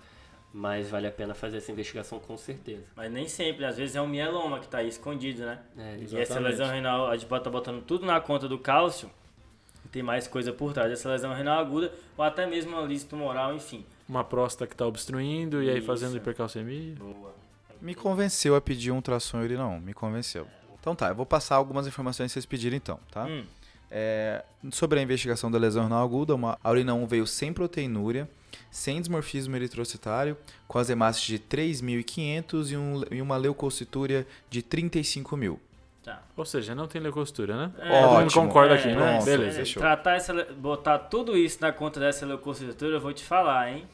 Mas vale a pena fazer essa investigação com certeza. Mas nem sempre, às vezes é um mieloma que está aí escondido, né? É, e essa lesão renal, a gente pode estar tá botando tudo na conta do cálcio, tem mais coisa por trás dessa lesão renal aguda, ou até mesmo uma lise tumoral, enfim. Uma próstata que está obstruindo e aí fazendo hipercalcemia. Boa. Me convenceu a pedir um ultrassom urinão, me convenceu. Então tá, eu vou passar algumas informações que vocês pediram então, tá? Hum. É, sobre a investigação da lesão renal aguda, uma, a urina 1 veio sem proteinúria, sem desmorfismo eritrocitário, com as hemácias de 3.500 e, um, e uma leucocitúria de 35 mil. Tá. Ou seja, não tem leucostura, né? É, Todo mundo ótimo. concorda É, aqui, né? pronto. Beleza. Fechou. Tratar essa, botar tudo isso na conta dessa leucocitura, eu vou te falar, hein?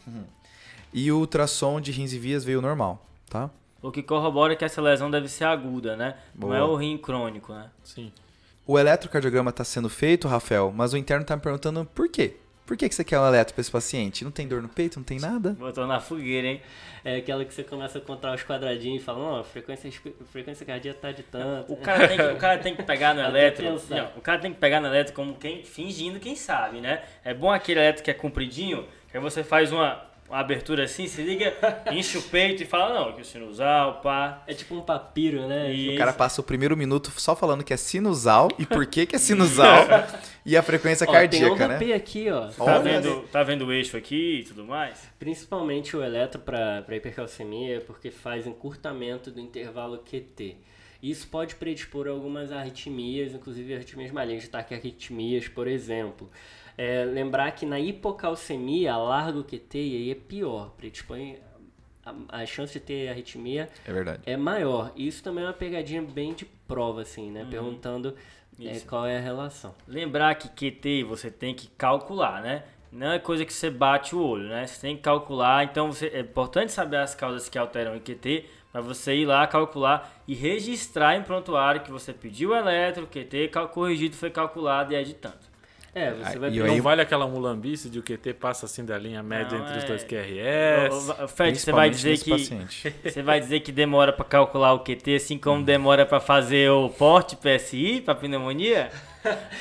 E o ultrassom de rins e vias veio normal, tá? O que corrobora que essa lesão deve ser aguda, né? Não Boa. é o rim crônico, né? Sim. O eletrocardiograma está sendo feito, Rafael, mas o interno está me perguntando por quê? Por que, que você quer um eletro para esse paciente? Não tem dor no peito? Não tem nada? Botou na fogueira, hein? É aquela que você começa a contar os quadradinhos e fala, não, a frequência, a frequência cardíaca tá de tanto. O cara tem que, o cara tem que pegar no eletro. não, o cara tem que pegar no eletro como quem fingindo quem sabe, né? É bom aquele eletro que é compridinho, que aí você faz uma, uma abertura assim, se liga, enche o peito e fala, não, que o sinusal, pá. É tipo um papiro, né? E- O cara passa o primeiro minuto só falando que é sinusal e por que, que é sinusal e a frequência Ó, tem cardíaca, onda né? P aqui, ó. Tá Olha. vendo, tá vendo o eixo aqui e tudo mais? Principalmente o eletro para hipercalcemia é porque faz encurtamento do intervalo QT. Isso pode predispor algumas arritmias, inclusive arritmias malignas, taquiarritmias, por exemplo. É, lembrar que na hipocalcemia, largo QT e aí é pior, predispõe a, a chance de ter arritmia É verdade. é maior. Isso também é uma pegadinha bem de prova, assim, né? Perguntando é, Uhum. Qual é a relação. Lembrar que QT você tem que calcular, né? Não é coisa que você bate o olho, né? Você tem que calcular. Então você- é importante saber as causas que alteram o QT para você ir lá calcular e registrar em prontuário que você pediu o eletro, o QT cal- corrigido foi calculado e é de tanto. É, você Ah, vai e aí- Não vale aquela mulambice de o QT passa assim da linha média Não, entre os é- dois QRS. Ô, ô, Fred, você vai dizer que paciente. você vai dizer que demora para calcular o QT, assim como demora para fazer o porte PSI para pneumonia?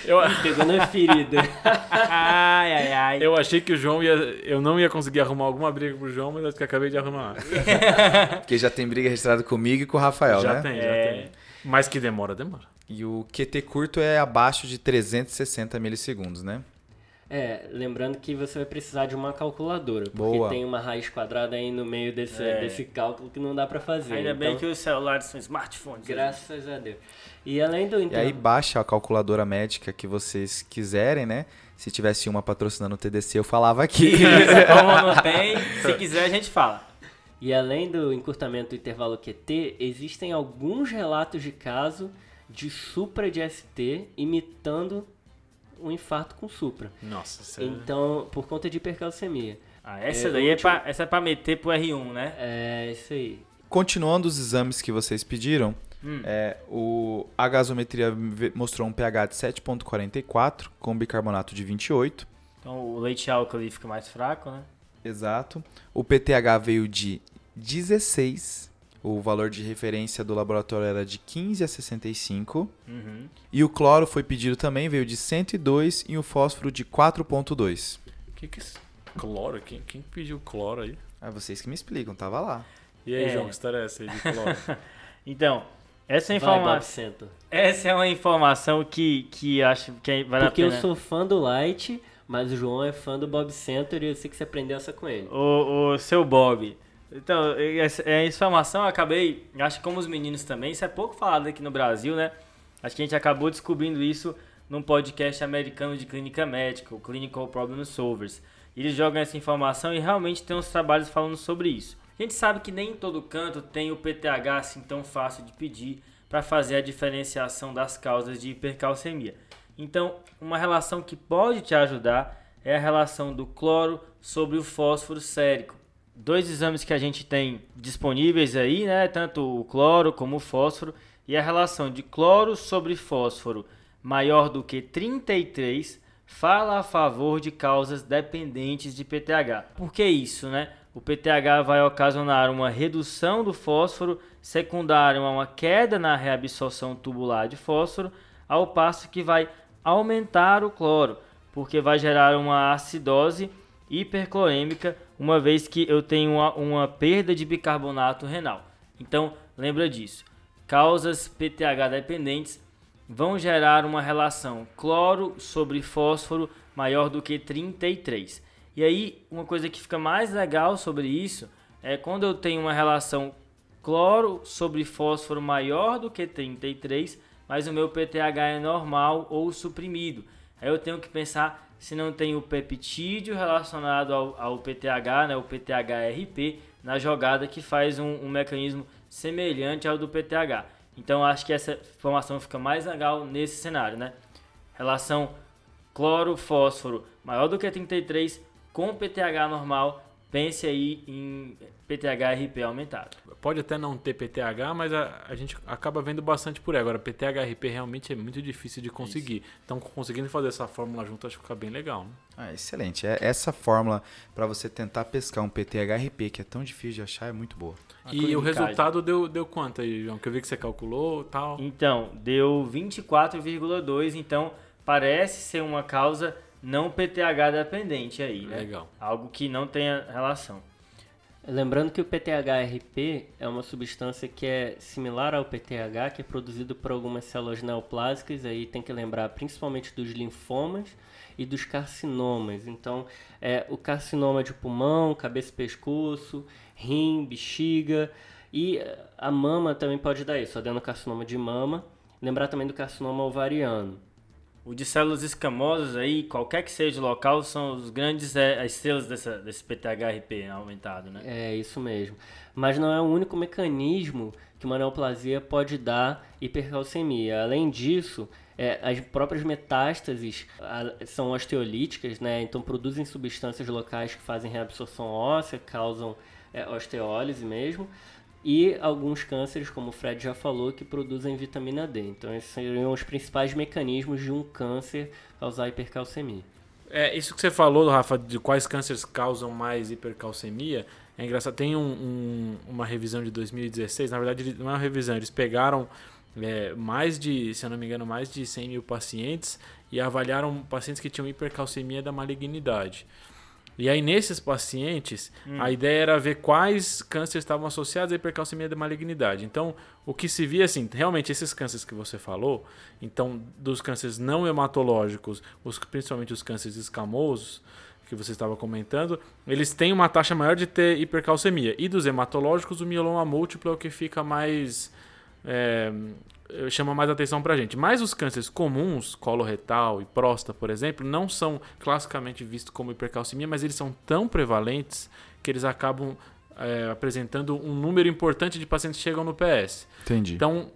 Eu, pegou na ferida. Ai, ai, ai. eu achei que o João ia. Eu não ia conseguir arrumar alguma briga pro João, mas acho que acabei de arrumar. Porque já tem briga registrada comigo e com o Rafael, já né? tem, já É. tem. Mas que demora, demora. E o QT curto é abaixo de 360 milissegundos, né? É, lembrando que você vai precisar de uma calculadora, porque Boa. tem uma raiz quadrada aí no meio desse, É. desse cálculo que não dá pra fazer. Ainda bem então, que os celulares são smartphones. Graças a Deus. E além do E aí baixa a calculadora médica que vocês quiserem, né? Se tivesse uma patrocinando o TDC, eu falava aqui. Como não tem, se quiser a gente fala. E além do encurtamento do intervalo QT, existem alguns relatos de caso de supra de ST imitando um infarto com supra. Nossa, isso é... Então, por conta de hipercalcemia. Ah, essa É, daí é último- pra, essa é pra meter pro R1, né? É isso aí. Continuando os exames que vocês pediram, Hum. é, o, a gasometria mostrou um pH de 7,44 com bicarbonato de 28. Então o leite álcool fica mais fraco, né? Exato. O PTH veio de 16. O valor de referência do laboratório era de 15 a 65. Uhum. E o cloro foi pedido também, veio de 102 e o fósforo de 4,2. Que que é esse cloro? Quem, quem pediu cloro aí? Ah, vocês que me explicam, tava lá. E aí, É. João, que história é essa aí de cloro? Então, essa informação, essa é uma informação que, que acho que vale Porque a eu pena. sou fã do Light, mas o João é fã do Bob Center e eu sei que você aprendeu essa com ele. O, o seu Bob. Então, essa é informação eu acabei, acho que como os meninos também, isso é pouco falado aqui no Brasil, né? Acho que a gente acabou descobrindo isso num podcast americano de clínica médica, o Clinical Problem Solvers. Eles jogam essa informação e realmente tem uns trabalhos falando sobre isso. A gente sabe que nem em todo canto tem o PTH assim tão fácil de pedir para fazer a diferenciação das causas de hipercalcemia. Então, uma relação que pode te ajudar é a relação do cloro sobre o fósforo sérico. Dois exames que a gente tem disponíveis aí, né? Tanto o cloro como o fósforo. E a relação de cloro sobre fósforo maior do que 33 fala a favor de causas dependentes de PTH. Por que isso, né? O PTH vai ocasionar uma redução do fósforo secundária a uma queda na reabsorção tubular de fósforo, ao passo que vai aumentar o cloro, porque vai gerar uma acidose hiperclorêmica, uma vez que eu tenho uma, uma perda de bicarbonato renal. Então, lembra disso. Causas PTH dependentes vão gerar uma relação cloro sobre fósforo maior do que 33. E aí, uma coisa que fica mais legal sobre isso é quando eu tenho uma relação cloro sobre fósforo maior do que 33, mas o meu PTH é normal ou suprimido. Aí eu tenho que pensar se não tem o peptídeo relacionado ao, ao PTH, né, o PTHRP, na jogada que faz um, um mecanismo semelhante ao do PTH. Então acho que essa informação fica mais legal nesse cenário, né? Relação cloro-fósforo maior do que 33 com PTH normal, pense aí em PTH-RP aumentado. Pode até não ter PTH, mas a, a gente acaba vendo bastante por aí. Agora, PTH-RP realmente é muito difícil de conseguir. Isso. Então, conseguindo fazer essa fórmula junto, acho que fica bem legal. Né? Ah, excelente. É, essa fórmula para você tentar pescar um PTH-RP, que é tão difícil de achar, é muito boa. e o resultado deu, deu quanto aí, João? Que eu vi que você calculou tal. Então, deu 24,2. Então, parece ser uma causa não PTH dependente aí, né? Legal. Algo que não tenha relação. Lembrando que o PTH-RP é uma substância que é similar ao PTH, que é produzido por algumas células neoplásicas, aí tem que lembrar principalmente dos linfomas e dos carcinomas. Então, é o carcinoma de pulmão, cabeça e pescoço, rim, bexiga e a mama também pode dar isso, adenocarcinoma de mama. Lembrar também do carcinoma ovariano. O de células escamosas aí, qualquer que seja o local, são os grandes é, as estrelas dessa, desse PTHRP aumentado, né? É, isso mesmo. Mas não é o único mecanismo que uma neoplasia pode dar hipercalcemia. Além disso, é, as próprias metástases a, são osteolíticas, né? Então produzem substâncias locais que fazem reabsorção óssea, causam é, osteólise mesmo e alguns cânceres, como o Fred já falou, que produzem vitamina D. Então, esses seriam os principais mecanismos de um câncer causar hipercalcemia. É, isso que você falou, Rafa, de quais cânceres causam mais hipercalcemia, é engraçado. Tem um, um, uma revisão de 2016, na verdade não é uma revisão, eles pegaram é, mais de, se eu não me engano, mais de 100 mil pacientes e avaliaram pacientes que tinham hipercalcemia da malignidade. E aí, nesses pacientes, hum. a ideia era ver quais cânceres estavam associados à hipercalcemia da malignidade. Então, o que se via assim, realmente esses cânceres que você falou, então, dos cânceres não hematológicos, os, principalmente os cânceres escamosos, que você estava comentando, eles têm uma taxa maior de ter hipercalcemia. E dos hematológicos, o mieloma múltiplo é o que fica mais. É, chama mais atenção pra gente. Mas os cânceres comuns, coloretal e próstata, por exemplo, não são classicamente vistos como hipercalcemia, mas eles são tão prevalentes que eles acabam é, apresentando um número importante de pacientes que chegam no PS. Entendi. Então,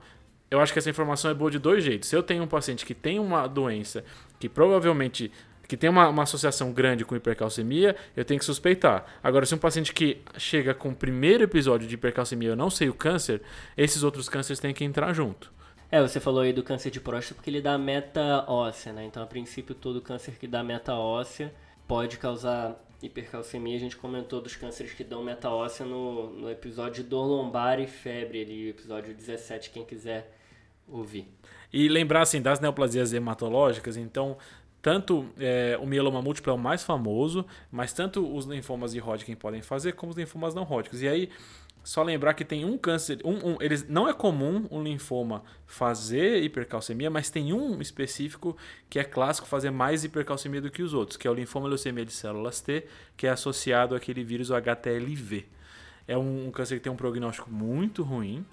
eu acho que essa informação é boa de dois jeitos. Se eu tenho um paciente que tem uma doença que provavelmente que tem uma, uma, associação grande com hipercalcemia, eu tenho que suspeitar. Agora, se um paciente que chega com o primeiro episódio de hipercalcemia, eu não sei o câncer, esses outros cânceres têm que entrar junto. É, você falou aí do câncer de próstata porque ele dá meta óssea, né? Então, a princípio, todo câncer que dá meta óssea pode causar hipercalcemia. A gente comentou dos cânceres que dão meta óssea no, no episódio de dor lombar e febre, ali, episódio 17, quem quiser ouvir. E lembrar, assim, das neoplasias hematológicas, então, tanto é, o mieloma múltiplo é o mais famoso, mas tanto os linfomas de Hodgkin podem fazer, como os linfomas não Hodgkin. E aí, só lembrar que tem um câncer, um, um, eles, não é comum um linfoma fazer hipercalcemia, mas tem um específico que é clássico fazer mais hipercalcemia do que os outros, que é o linfoma leucemia de células T, que é associado àquele vírus HTLV. É um, um câncer que tem um prognóstico muito ruim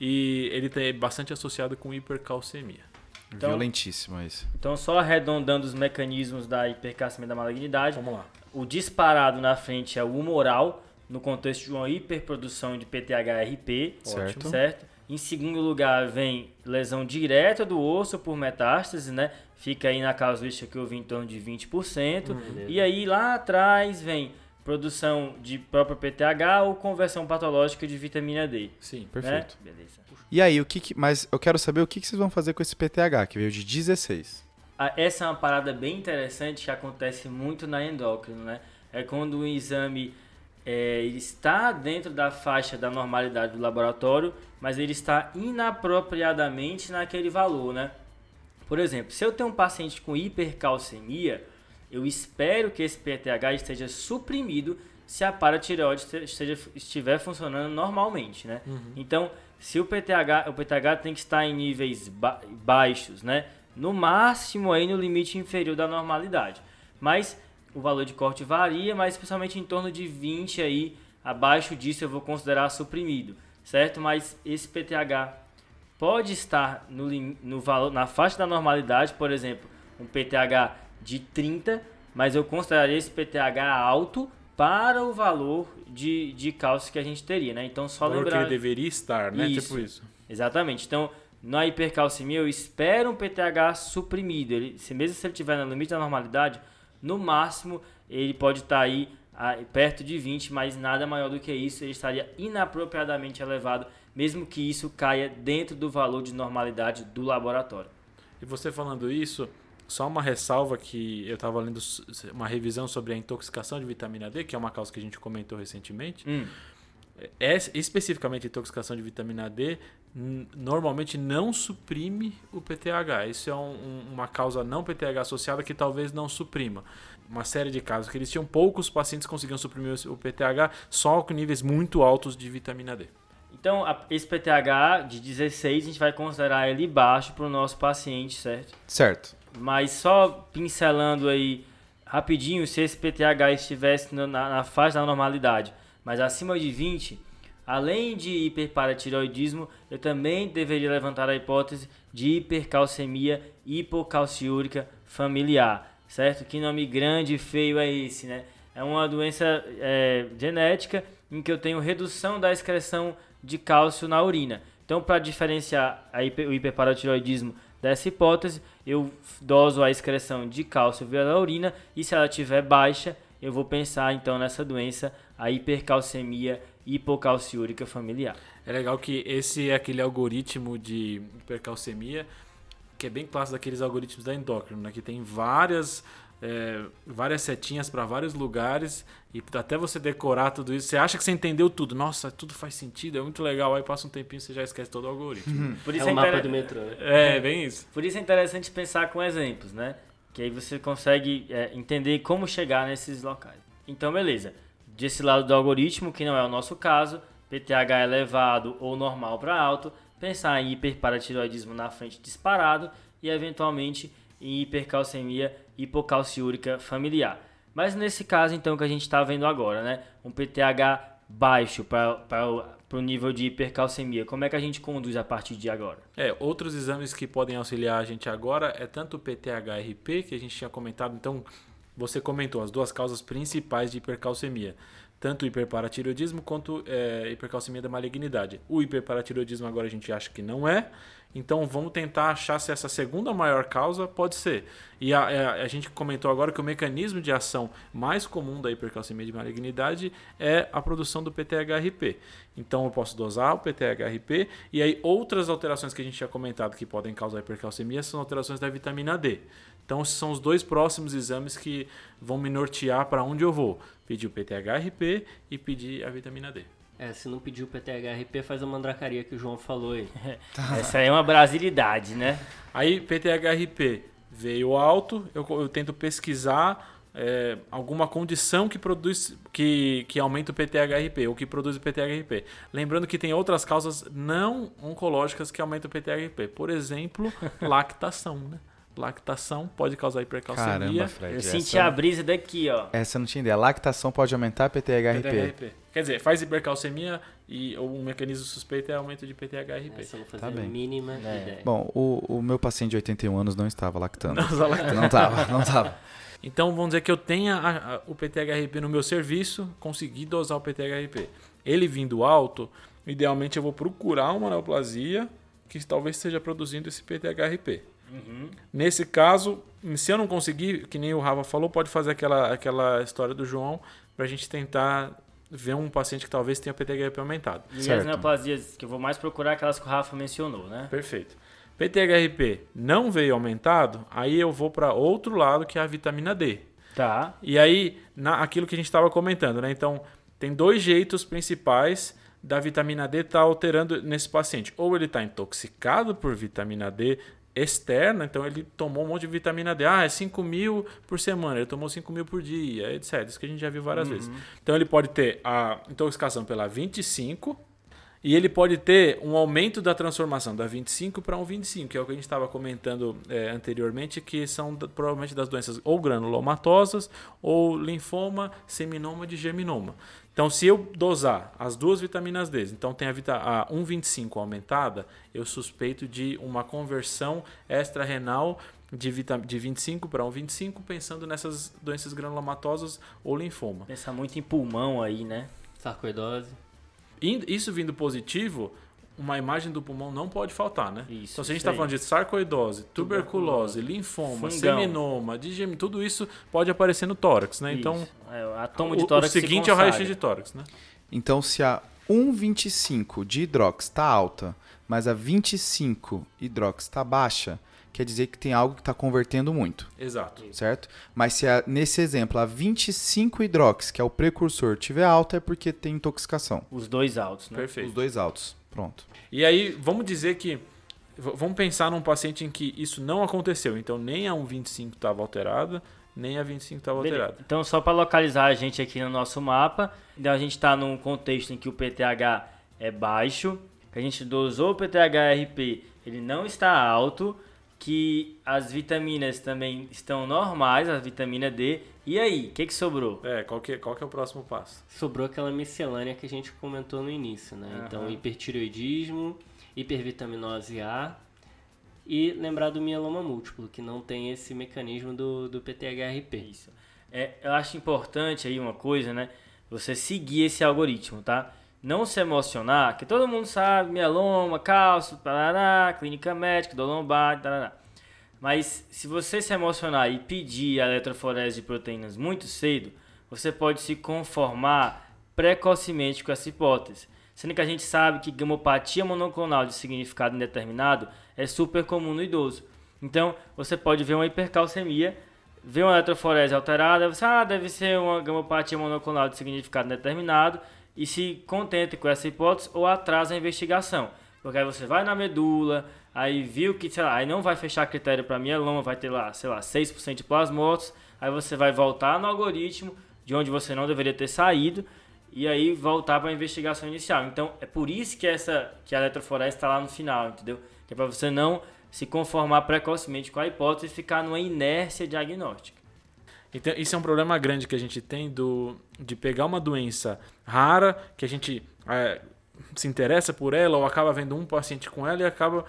e ele é bastante associado com hipercalcemia. Então, Violentíssimo isso. Então, só arredondando os mecanismos da hipercalcemia da malignidade. Vamos lá. O disparado na frente é o humoral, no contexto de uma hiperprodução de PTHRP, certo. certo? Em segundo lugar, vem lesão direta do osso por metástase, né? Fica aí na casuística que eu vi em torno de 20%. Hum, e aí lá atrás vem produção de próprio PTH ou conversão patológica de vitamina D. Sim, né? perfeito. Né? Beleza. E aí, o que, que, mas eu quero saber o que, que vocês vão fazer com esse PTH que veio de 16. a- essa é uma parada bem interessante que acontece muito na endócrino, né? É quando o exame é, ele está dentro da faixa da normalidade do laboratório, mas ele está inapropriadamente naquele valor, né? Por exemplo, se eu tenho um paciente com hipercalcemia, eu espero que esse PTH esteja suprimido se a paratireoide este- esteja, estiver funcionando normalmente, né? Então, se o PTH, o PTH tem que estar em níveis ba- baixos, né? No máximo aí no limite inferior da normalidade. Mas o valor de corte varia, mas especialmente em torno de 20 aí, abaixo disso eu vou considerar suprimido, certo? Mas esse PTH pode estar no, no valor, na faixa da normalidade, por exemplo, um PTH de 30, mas eu consideraria esse PTH alto para o valor de, de cálcio que a gente teria, né? Então só valor que lembrar... ele deveria estar, né? Isso. Tipo isso. Exatamente. Então, na hipercalcemia, eu espero um PTH suprimido. Ele, se mesmo se ele estiver no limite da normalidade, no máximo ele pode estar aí ah, perto de 20, mas nada maior do que isso. Ele estaria inapropriadamente elevado, mesmo que isso caia dentro do valor de normalidade do laboratório. E você falando isso, só uma ressalva que eu estava lendo uma revisão sobre a intoxicação de vitamina D, que é uma causa que a gente comentou recentemente. Hum, É, especificamente a intoxicação de vitamina D, normalmente não suprime o PTH. Isso é um- um- uma causa não PTH associada que talvez não suprima. Uma série de casos que eles tinham poucos pacientes que conseguiam suprimir o o PTH só com níveis muito altos de vitamina D. Então, a- esse PTH de 16, a gente vai considerar ele baixo para o nosso paciente, certo? Certo. Mas só pincelando aí rapidinho, se esse PTH estivesse na, na faixa da normalidade, mas acima de 20, além de hiperparatireoidismo, eu também deveria levantar a hipótese de hipercalcemia hipocalciúrica familiar, certo? Que nome grande e feio é esse, né? É uma doença é, genética em que eu tenho redução da excreção de cálcio na urina. Então, para diferenciar hiper- o hiperparatireoidismo dessa hipótese, eu doso a excreção de cálcio via urina e se ela estiver baixa, eu vou pensar então nessa doença, a hipercalcemia hipocalciúrica familiar. É legal que esse é aquele algoritmo de hipercalcemia que é bem clássico daqueles algoritmos da endócrino, né? Que tem várias, é, várias setinhas para vários lugares e até você decorar tudo isso, você acha que você entendeu tudo. Nossa, tudo faz sentido, é muito legal. Aí passa um tempinho e você já esquece todo o algoritmo. Por É isso o é, mapa inter- do metrô, né? é, bem isso. por isso é interessante pensar com exemplos, né? Que aí você consegue é, entender como chegar nesses locais. Então, beleza. Desse lado do algoritmo, que não é o nosso caso, PTH elevado ou normal para alto, pensar em hiperparatiroidismo na frente disparado e eventualmente em hipercalcemia hipocalciúrica familiar. Mas nesse caso então que a gente está vendo agora, né? Um PTH baixo para o nível de hipercalcemia, como é que a gente conduz a partir de agora? É, outros exames que podem auxiliar a gente agora é tanto o PTH-RP, que a gente tinha comentado, então você comentou as duas causas principais de hipercalcemia, tanto o hiperparatiroidismo quanto é, hipercalcemia da malignidade. O hiperparatiroidismo agora a gente acha que não é, então vamos tentar achar se essa segunda maior causa pode ser. E a, a- a gente comentou agora que o mecanismo de ação mais comum da hipercalcemia de malignidade é a produção do PTHRP. Então eu posso dosar o PTHRP e aí outras alterações que a gente tinha comentado que podem causar hipercalcemia são alterações da vitamina D. Então esses são os dois próximos exames que vão me nortear para onde eu vou. Pedir o PTHRP e pedir a vitamina D. É, se não pedir o PTHRP, faz a mandracaria que o João falou aí. Essa aí é uma brasilidade, né? Aí PTHRP veio alto, eu, eu tento pesquisar é, alguma condição que produz que, que aumenta o PTHRP ou que produz o PTHRP. Lembrando que tem outras causas não oncológicas que aumentam o PTHRP. Por exemplo, lactação, né? Lactação pode causar hipercalcemia. Caramba, Fred. Eu essa, senti a brisa daqui, ó. essa eu não tinha ideia. Lactação pode aumentar PTHRP. PTHRP. Quer dizer, faz hipercalcemia e o mecanismo suspeito é aumento de PTHRP. Essa eu não Tá fazia a bem. mínima É. ideia. Bom, o, o meu paciente de 81 anos não estava lactando. Não usa lactação. Não estava, não estava. Então vamos dizer que eu tenha a- a- o PTHRP no meu serviço, consegui dosar o PTHRP. Ele vindo alto, idealmente eu vou procurar uma neoplasia que talvez esteja produzindo esse PTHRP. Nesse caso, se eu não conseguir, que nem o Rafa falou, pode fazer aquela, aquela história do João para a gente tentar ver um paciente que talvez tenha PTHRP aumentado. E as Certo. neoplasias que eu vou mais procurar, é aquelas que o Rafa mencionou, né? Perfeito. PTHRP não veio aumentado, aí eu vou para outro lado que é a vitamina D. Tá. E aí, na, aquilo que a gente estava comentando, né? Então, tem dois jeitos principais da vitamina D estar tá alterando nesse paciente. Ou ele está intoxicado por vitamina D externa, então ele tomou um monte de vitamina D. Ah, é 5 mil por semana, ele tomou 5 mil por dia, etc. Isso que a gente já viu várias uhum. vezes. Então ele pode ter a intoxicação pela 25 e ele pode ter um aumento da transformação da 25 para um 25, que é o que a gente estava comentando é, anteriormente, que são provavelmente das doenças ou granulomatosas ou linfoma, seminoma de germinoma. Então, se eu dosar as duas vitaminas D, então tem a, vita, a 1,25 aumentada, eu suspeito de uma conversão extra-renal de, vita, de 25 para 1,25, pensando nessas doenças granulomatosas ou linfoma. Pensa muito em pulmão aí, né? Sarcoidose isso vindo positivo, uma imagem do pulmão não pode faltar, né? Isso, então, se a gente está falando de sarcoidose, tuberculose, tuberculose linfoma, Fungão. seminoma, digem, tudo isso pode aparecer no tórax, né? Então, isso. Então, é, a toma de tórax o seguinte se é o raio-x de tórax, né? Então, se a 1,25 de hidrox está alta, mas a 25 hidrox está baixa, quer dizer que tem algo que está convertendo muito. Exato. Certo? Mas se a, nesse exemplo a 25 hidrox, que é o precursor, tiver alta, é porque tem intoxicação. Os dois altos, né? Perfeito. Os dois altos. Pronto. E aí, vamos dizer que. Vamos pensar num paciente em que isso não aconteceu. Então, nem a 1,25 estava alterada, nem a 25 estava alterada. Então, só para localizar a gente aqui no nosso mapa, então a gente está num contexto em que o PTH é baixo, que a gente dosou o PTH-RP, ele não está alto, que as vitaminas também estão normais, a vitamina D. E aí, o que, que sobrou? É, qual que, qual que é o próximo passo? Sobrou aquela miscelânea que a gente comentou no início, né? Uhum. Então, hipertireoidismo, hipervitaminose A e lembrar do mieloma múltiplo, que não tem esse mecanismo do, do PTHRP. Isso. É, eu acho importante aí uma coisa, né? Você seguir esse algoritmo, tá? Não se emocionar, que todo mundo sabe, mieloma, cálcio, parará, clínica médica, dor lombar, tarará. Mas se você se emocionar e pedir a eletroforese de proteínas muito cedo, você pode se conformar precocemente com essa hipótese. Sendo que a gente sabe que gamopatia monoclonal de significado indeterminado é super comum no idoso. Então, você pode ver uma hipercalcemia, ver uma eletroforese alterada, você, ah, deve ser uma gamopatia monoclonal de significado indeterminado, e se contente com essa hipótese ou atrasa a investigação. Porque aí você vai na medula, aí viu que, sei lá, aí não vai fechar critério para mieloma, vai ter lá, sei lá, 6% de plasmotos, aí você vai voltar no algoritmo de onde você não deveria ter saído e aí voltar para a investigação inicial. Então, é por isso que essa que a eletroforese está lá no final, entendeu? Que é para você não se conformar precocemente com a hipótese e ficar numa inércia diagnóstica. Então, isso é um problema grande que a gente tem do, de pegar uma doença rara, que a gente é, se interessa por ela, ou acaba vendo um paciente com ela e acaba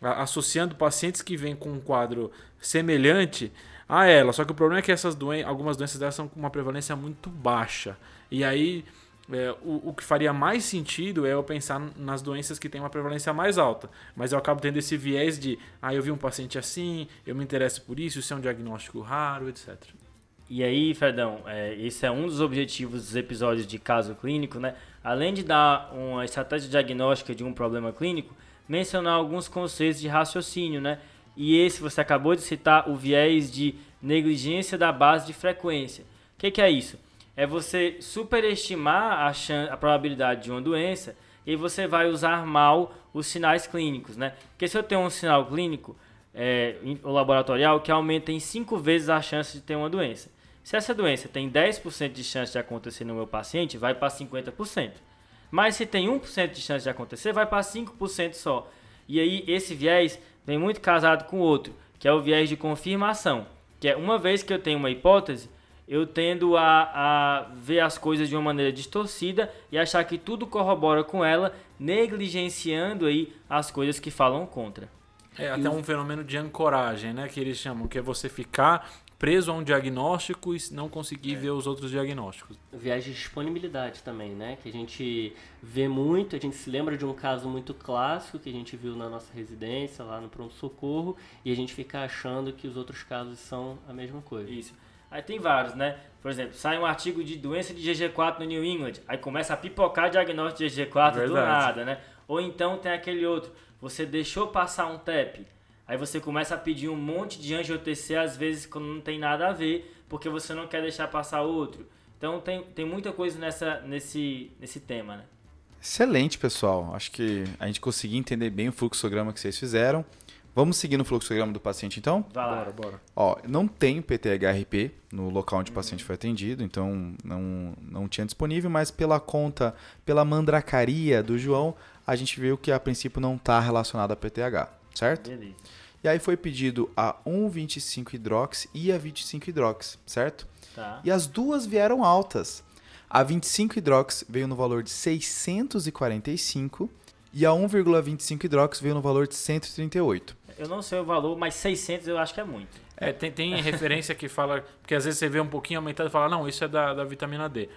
associando pacientes que vêm com um quadro semelhante a ela. Só que o problema é que essas doen algumas doenças delas são com uma prevalência muito baixa. E aí é, o, o, que faria mais sentido é eu pensar nas doenças que têm uma prevalência mais alta. Mas eu acabo tendo esse viés de, ah, eu vi um paciente assim, eu me interesso por isso, isso é um diagnóstico raro, etc. E aí, Fredão, é, esse é um dos objetivos dos episódios de caso clínico, né? Além de dar uma estratégia diagnóstica de um problema clínico, mencionar alguns conceitos de raciocínio, né? E esse você acabou de citar o viés de negligência da base de frequência. O que, que, é isso? É você superestimar a, chance, a probabilidade de uma doença e você vai usar mal os sinais clínicos, né? Porque se eu tenho um sinal clínico é, laboratorial que aumenta em 5 vezes a chance de ter uma doença. Se essa doença tem 10% de chance de acontecer no meu paciente, vai para 50%. Mas se tem 1% de chance de acontecer, vai para 5% só. E aí esse viés vem muito casado com o outro, que é o viés de confirmação. Que é uma vez que eu tenho uma hipótese, eu tendo a, a ver as coisas de uma maneira distorcida e achar que tudo corrobora com ela, negligenciando aí as coisas que falam contra. É até um fenômeno de ancoragem, né? Que eles chamam, que é você ficar preso a um diagnóstico e não conseguir é. ver os outros diagnósticos. Viagem de disponibilidade também, né? Que a gente vê muito, a gente se lembra de um caso muito clássico que a gente viu na nossa residência, lá no pronto-socorro, e a gente fica achando que os outros casos são a mesma coisa. Isso. Aí tem vários, né? Por exemplo, sai um artigo de doença de GG4 no New England, aí começa a pipocar diagnóstico de GG4 Verdade. do nada, né? Ou então tem aquele outro, você deixou passar um TEP, aí você começa a pedir um monte de angiotensina às vezes quando não tem nada a ver, porque você não quer deixar passar outro. Então tem, tem muita coisa nessa, nesse, nesse tema, né? Excelente, pessoal. Acho que a gente conseguiu entender bem o fluxograma que vocês fizeram. Vamos seguir no fluxograma do paciente, então? Vai lá. Bora, bora. Ó, não tem PTHRP no local onde o paciente foi atendido, então não, não tinha disponível, mas pela conta, pela mandracaria do João, a gente viu que a princípio não está relacionado a PTH, certo? Beleza. E aí foi pedido a 1,25-hidrox e a 25-hidrox, certo? Tá. E as duas vieram altas. A 25-hidrox veio no valor de 645 e a 1,25-hidrox veio no valor de 138. Eu não sei o valor, mas 600 eu acho que é muito. É, tem, tem referência que fala. Porque às vezes você vê um pouquinho aumentado e fala, não, isso é da, da vitamina D.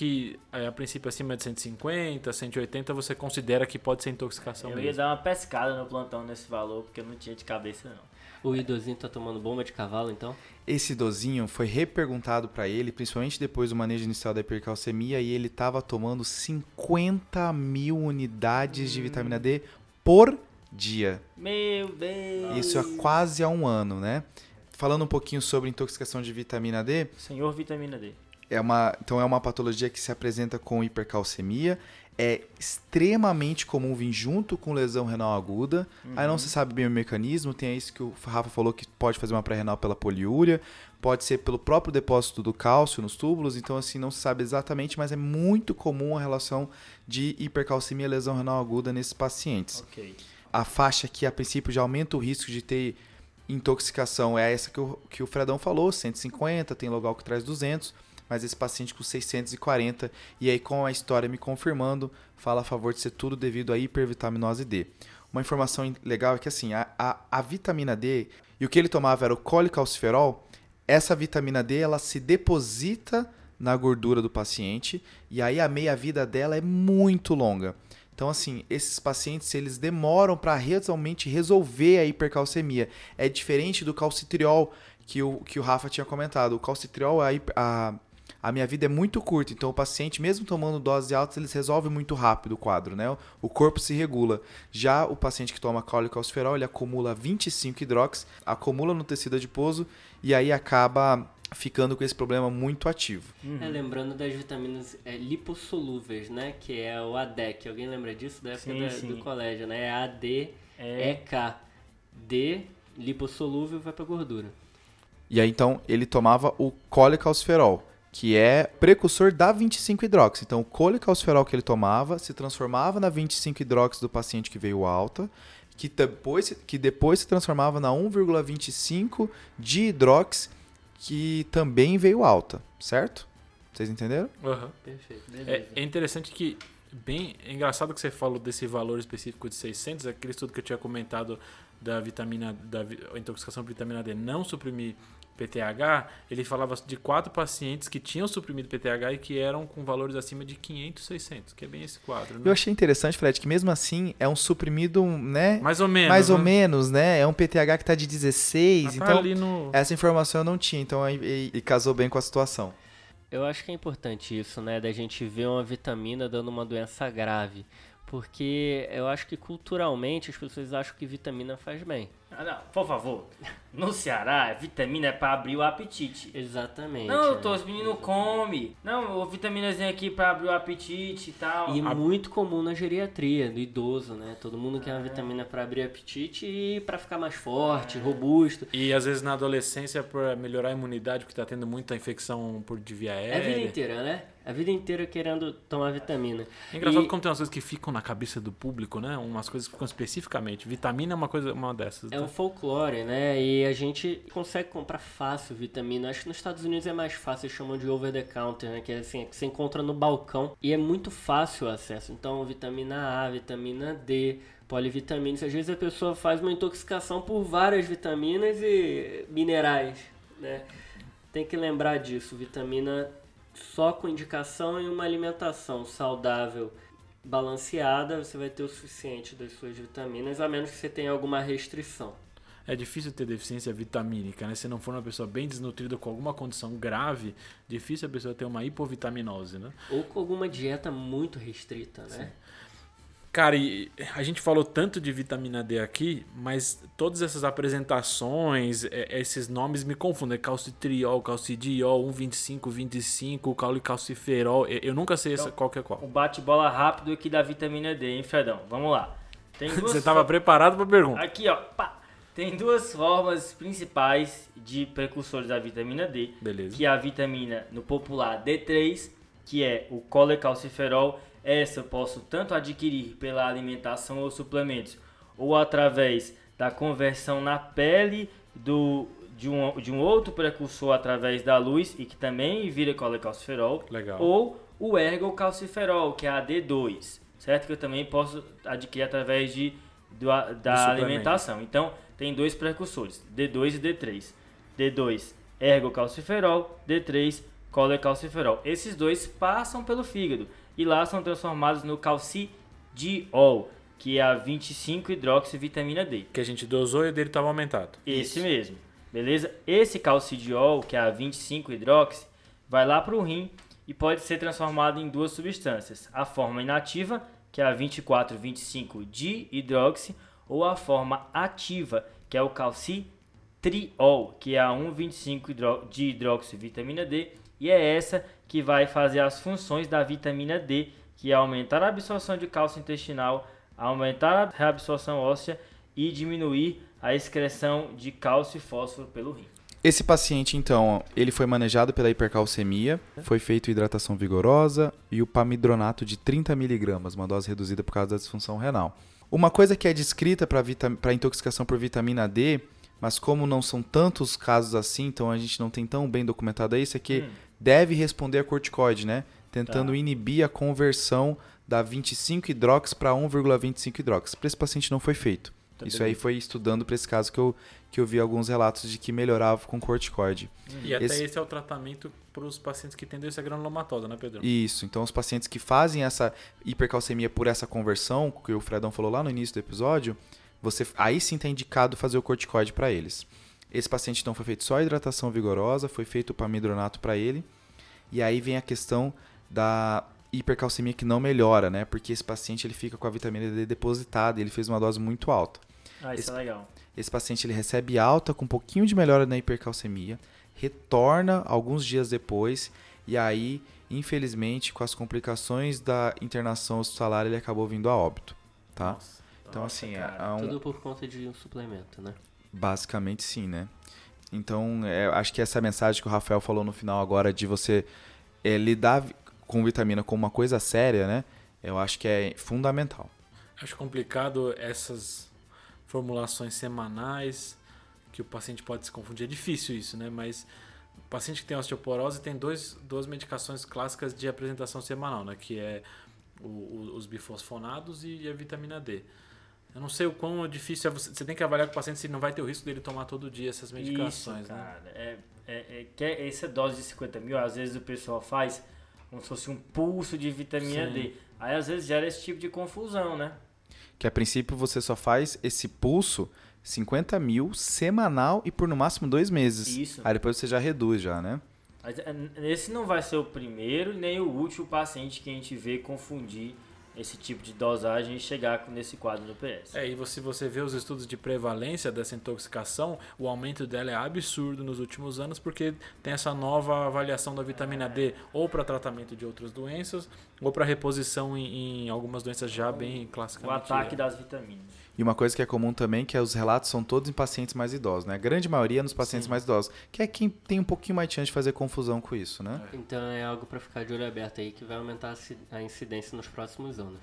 Que é, a princípio acima de 150, 180, você considera que pode ser intoxicação Eu ia mesmo. dar uma pescada no plantão nesse valor, porque eu não tinha de cabeça não. O idosinho tá tomando bomba de cavalo, então? Esse dozinho foi reperguntado para ele, principalmente depois do manejo inicial da hipercalcemia, e ele estava tomando 50 mil unidades de vitamina D por dia. Meu Deus! Isso há quase há um ano, né? Falando um pouquinho sobre intoxicação de vitamina D, Senhor vitamina D. é uma, então é uma patologia que se apresenta com hipercalcemia. É extremamente comum vir junto com lesão renal aguda. Aí não se sabe bem o mecanismo. Tem isso que o Rafa falou que pode fazer uma pré-renal pela poliúria, pode ser pelo próprio depósito do cálcio nos túbulos. Então, assim, não se sabe exatamente, mas é muito comum a relação de hipercalcemia e lesão renal aguda nesses pacientes. Ok. A faixa que a princípio já aumenta o risco de ter intoxicação é essa que o, que o Fredão falou, 150, tem local que traz 200, mas esse paciente com 640, e aí com a história me confirmando, fala a favor de ser tudo devido à hipervitaminose D. Uma informação in- legal é que assim, a, a, a vitamina D, e o que ele tomava era o colicalciferol, essa vitamina D ela se deposita na gordura do paciente, e aí a meia-vida dela é muito longa. Então, assim, esses pacientes eles demoram para realmente resolver a hipercalcemia. É diferente do calcitriol que o, que o Rafa tinha comentado. O calcitriol, a, a, a minha vida é muito curta, então o paciente, mesmo tomando doses altas, eles resolvem muito rápido o quadro, né? O corpo se regula. Já o paciente que toma colicalciferol, ele acumula 25 hidrox, acumula no tecido adiposo e aí acaba ficando com esse problema muito ativo. É, lembrando das vitaminas é, lipossolúveis, né? Que é o ADEC. Alguém lembra disso? Da época Sim, da- sim. do colégio, né? É AD, É. EK. D, lipossolúvel, vai pra gordura. E aí então ele tomava o colecalciferol, que é precursor da 25-hidrox. Então o colecalciferol que ele tomava se transformava na 25-hidrox do paciente que veio alta, que depois, que depois se transformava na 1,25 de hidrox, que também veio alta, certo? Vocês entenderam? Aham. Perfeito. É, é interessante que, bem é engraçado que você falou desse valor específico de 600, aquele estudo que eu tinha comentado da vitamina, da intoxicação por vitamina D não suprimir PTH, ele falava de quatro pacientes que tinham suprimido PTH e que eram com valores acima de 500, 600, que é bem esse quadro. Né? Eu achei interessante, Fred, que mesmo assim é um suprimido, né? Mais ou menos. Mais ou né? menos, né? É um PTH que está de 16, Mas tá então ali no... essa informação eu não tinha, então aí- e, e casou bem com a situação. Eu acho que é importante isso, né? Da gente ver uma vitamina dando uma doença grave. Porque eu acho que culturalmente as pessoas acham que vitamina faz bem. Ah, não, por favor. No Ceará, vitamina é pra abrir o apetite. Exatamente. Não, doutor, os meninos comem. Não, vitaminazinha aqui pra abrir o apetite e tal. E é muito comum na geriatria, do idoso, né? Todo mundo quer uma vitamina para abrir apetite e para ficar mais forte, robusto. E às vezes na adolescência, para melhorar a imunidade, porque tá tendo muita infecção por de via É a vida aérea. inteira, né? A vida inteira querendo tomar vitamina. É engraçado E- como tem umas coisas que ficam na cabeça do público, né? Umas coisas que ficam especificamente. Vitamina é uma coisa, uma dessas. É um folclore, né? E a gente consegue comprar fácil vitamina. Acho que nos Estados Unidos é mais fácil, eles chamam de over the counter, né? Que é assim, que você encontra no balcão e é muito fácil o acesso. Então, vitamina A, vitamina D, polivitaminas. Às vezes a pessoa faz uma intoxicação por várias vitaminas e minerais, né? Tem que lembrar disso. Vitamina só com indicação em uma alimentação saudável balanceada, você vai ter o suficiente das suas vitaminas, a menos que você tenha alguma restrição. É difícil ter deficiência vitamínica, né? Se não for uma pessoa bem desnutrida com alguma condição grave, difícil a pessoa ter uma hipovitaminose, né? Ou com alguma dieta muito restrita, né? Cara, e a gente falou tanto de vitamina D aqui, mas todas essas apresentações, é, esses nomes me confundem. Calcitriol, calcidiol, 125, 25, caulicalciferol. Eu nunca sei essa, Então, qual que é qual. Um bate-bola rápido aqui da vitamina D, hein, Fredão? Vamos lá. Você tava fo- preparado pra pergunta? Aqui, ó. pá. Tem duas formas principais de precursores da vitamina D. Beleza. que é a vitamina no popular D3, que é o colecalciferol. Essa eu posso tanto adquirir pela alimentação ou suplementos, ou através da conversão na pele do, de, um, de um outro precursor através da luz e que também vira colecalciferol, Legal. ou o ergocalciferol, que é a D2, certo? Que eu também posso adquirir através de, do da alimentação. Então, tem dois precursores, D2 e D3. D2, ergocalciferol, D3, colecalciferol. Esses dois passam pelo fígado e lá são transformados no calcidiol, que é a 25-hidroxivitamina D. Que a gente dosou e o dele tava aumentado. Esse mesmo, beleza? Esse calcidiol, que é a 25-hidroxi, vai lá para o rim e pode ser transformado em duas substâncias. A forma inativa, que é a 24-25-dihidroxi, ou a forma ativa, que é o calcitriol, que é a 1,25-dihidroxivitamina D. E é essa que vai fazer as funções da vitamina D, que é aumentar a absorção de cálcio intestinal, aumentar a reabsorção óssea e diminuir a excreção de cálcio e fósforo pelo rim. Esse paciente, então, ele foi manejado pela hipercalcemia, foi feito hidratação vigorosa e o pamidronato de 30mg, uma dose reduzida por causa da disfunção renal. Uma coisa que é descrita para intoxicação por vitamina D, mas como não são tantos casos assim, então a gente não tem tão bem documentado isso, é que Hum. Deve responder a corticoide, né? Tentando Tá. inibir a conversão da 25-hidrox para 1,25-hidrox. Para esse paciente não foi feito. Tá Isso aí foi estudando para esse caso que eu, que eu vi alguns relatos de que melhorava com corticoide. E até Esse- esse, é o tratamento para os pacientes que têm doença granulomatosa, né, Pedro? Isso, então os pacientes que fazem essa hipercalcemia por essa conversão, que o Fredão falou lá no início do episódio, você aí sim está indicado fazer o corticoide para eles. Esse paciente então foi feito só hidratação vigorosa, foi feito o pamidronato para ele, e aí vem a questão da hipercalcemia que não melhora, né? Porque esse paciente ele fica com a vitamina D depositada e ele fez uma dose muito alta. Ah, isso Esse- é legal. Esse paciente ele recebe alta com um pouquinho de melhora na hipercalcemia, retorna alguns dias depois e aí, infelizmente, com as complicações da internação hospitalar, ele acabou vindo a óbito, tá? Nossa. Então Nossa, assim, é, cara. é um- Tudo por conta de um suplemento, né? Basicamente sim, né? Então, é, acho que essa mensagem que o Rafael falou no final agora de você é, lidar com vitamina como uma coisa séria, né? Eu acho que é fundamental. Acho complicado essas formulações semanais que o paciente pode se confundir. É difícil isso, né? Mas o paciente que tem osteoporose tem dois, duas medicações clássicas de apresentação semanal, né? Que é o- o- os bifosfonados e a vitamina D. Eu não sei o quão difícil é você. Você tem que avaliar com o paciente se não vai ter o risco dele tomar todo dia essas medicações, Isso, né? cara. É, é, é, que é- essa dose de 50 mil, às vezes o pessoal faz como se fosse um pulso de vitamina Sim. D. Aí às vezes gera esse tipo de confusão, né? Que a princípio você só faz esse pulso 50 mil semanal e por no máximo dois meses. Isso. Aí depois você já reduz já, né? Mas, é, Esse não vai ser o primeiro nem o último paciente que a gente vê confundir esse tipo de dosagem e chegar nesse quadro do PS. É, e você- se você vê os estudos de prevalência dessa intoxicação, o aumento dela é absurdo nos últimos anos, porque tem essa nova avaliação da vitamina D, ou para tratamento de outras doenças, ou para reposição em, em algumas doenças já bem o classicamente. ataque das vitaminas. E uma coisa que é comum também, que é os relatos são todos em pacientes mais idosos, né? A grande maioria nos pacientes Sim. mais idosos, que é quem tem um pouquinho mais de chance de fazer confusão com isso, né? Então é algo para ficar de olho aberto aí que vai aumentar a incidência nos próximos anos.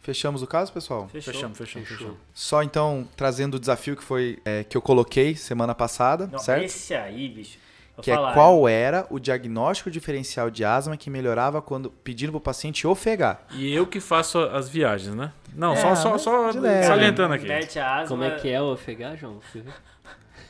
Fechamos o caso, pessoal? Fechou. Fechamos, fechamos, Fechou. fechamos. Só então trazendo o desafio que foi é, que eu coloquei semana passada, Não, certo? esse aí, bicho. Vou Que é falar, qual era o diagnóstico diferencial de asma que melhorava quando pedindo pro paciente ofegar. E eu que faço as viagens, né? Não, É, só, só, só salientando aqui. Asma. Como é que é o ofegar, João?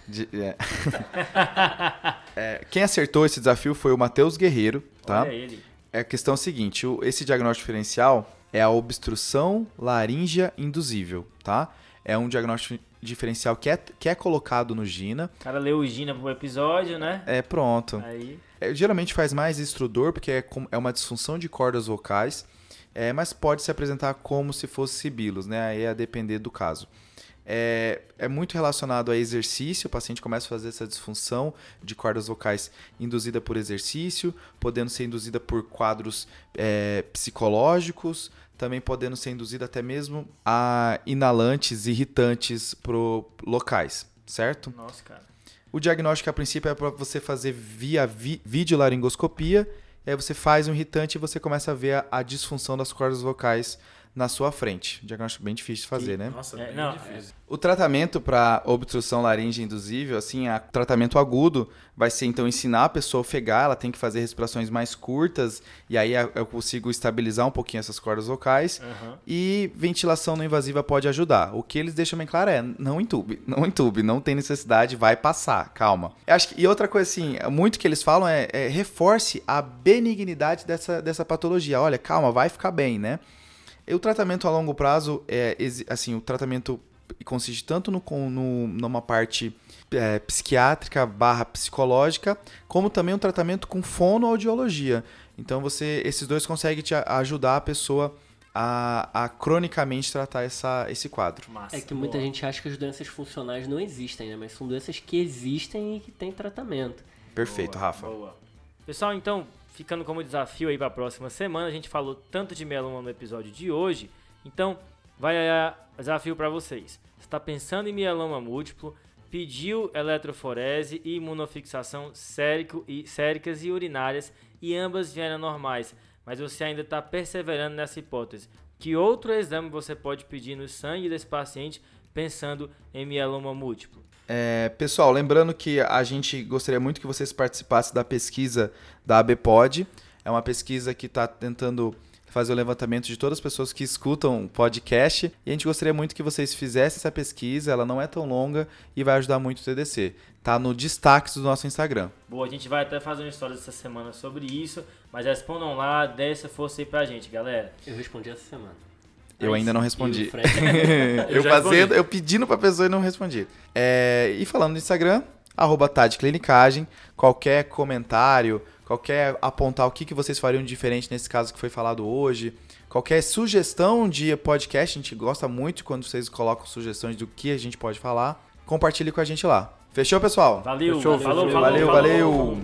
De- é. É, quem acertou esse desafio foi o Matheus Guerreiro, tá? Olha ele. É a questão seguinte, o- esse diagnóstico diferencial é a obstrução laríngea induzível, tá? É um diagnóstico diferencial que é, que é colocado no GINA. O cara leu o Gina pro episódio, né? É pronto. Aí. É, geralmente faz mais estrudor, porque é, é uma disfunção de cordas vocais. é, mas pode se apresentar como se fosse sibilos, né? Aí é a depender do caso. É, é, muito relacionado a exercício, o paciente começa a fazer essa disfunção de cordas vocais induzida por exercício, podendo ser induzida por quadros é, psicológicos, também podendo ser induzida até mesmo a inalantes irritantes pro locais, certo? Nossa, cara. O diagnóstico a princípio é para você fazer via vi videolaringoscopia, e aí você faz um irritante e você começa a ver a, a disfunção das cordas vocais na sua frente. Diagnóstico bem difícil de fazer, né? Nossa, É, bem não, difícil. O tratamento para obstrução laríngea induzível, assim, a tratamento agudo vai ser então ensinar a pessoa a ofegar, ela tem que fazer respirações mais curtas e aí eu consigo estabilizar um pouquinho essas cordas vocais. Aham. E ventilação não invasiva pode ajudar. O que eles deixam bem claro é: não entube, não entube, não tem necessidade, vai passar, calma. Eu acho que, e outra coisa assim, muito que eles falam é, é reforce a benignidade dessa, dessa patologia. Olha, calma, vai ficar bem, né? E o tratamento a longo prazo é assim, o tratamento consiste tanto no, no- numa parte é, psiquiátrica barra psicológica, como também um tratamento com fonoaudiologia. Então você, esses dois conseguem te ajudar a pessoa a, a cronicamente tratar essa, esse quadro. Massa. É que muita boa. gente acha que as doenças funcionais não existem, né? Mas são doenças que existem e que têm tratamento. Perfeito, Boa, Rafa. boa. Pessoal, então, ficando como desafio aí para a próxima semana, a gente falou tanto de mieloma no episódio de hoje, então vai aí desafio para vocês. Você está pensando em mieloma múltiplo, pediu eletroforese e imunofixação sérico e, séricas e urinárias e ambas vieram normais, mas você ainda está perseverando nessa hipótese. Que outro exame você pode pedir no sangue desse paciente pensando em mieloma múltiplo? É, pessoal, lembrando que a gente gostaria muito que vocês participassem da pesquisa da ABPOD. É uma pesquisa que está tentando fazer o levantamento de todas as pessoas que escutam o podcast. E a gente gostaria muito que vocês fizessem essa pesquisa. Ela não é tão longa e vai ajudar muito o TDC. Tá no destaque do nosso Instagram. Boa, a gente vai até fazer uma história essa semana sobre isso, mas respondam lá, dê essa força aí pra gente, galera. Eu respondi essa semana. Eu ainda não respondi. eu Eu fazendo, respondi. eu pedindo pra pessoa e não respondi. É, e falando no Instagram, arroba Tade Clinicagem, qualquer comentário, qualquer apontar o que, que vocês fariam de diferente nesse caso que foi falado hoje, qualquer sugestão de podcast, a gente gosta muito quando vocês colocam sugestões do que a gente pode falar, compartilhe com a gente lá. Fechou, pessoal? Valeu, Fechou, falou, fechou. falou, Valeu, falou. valeu.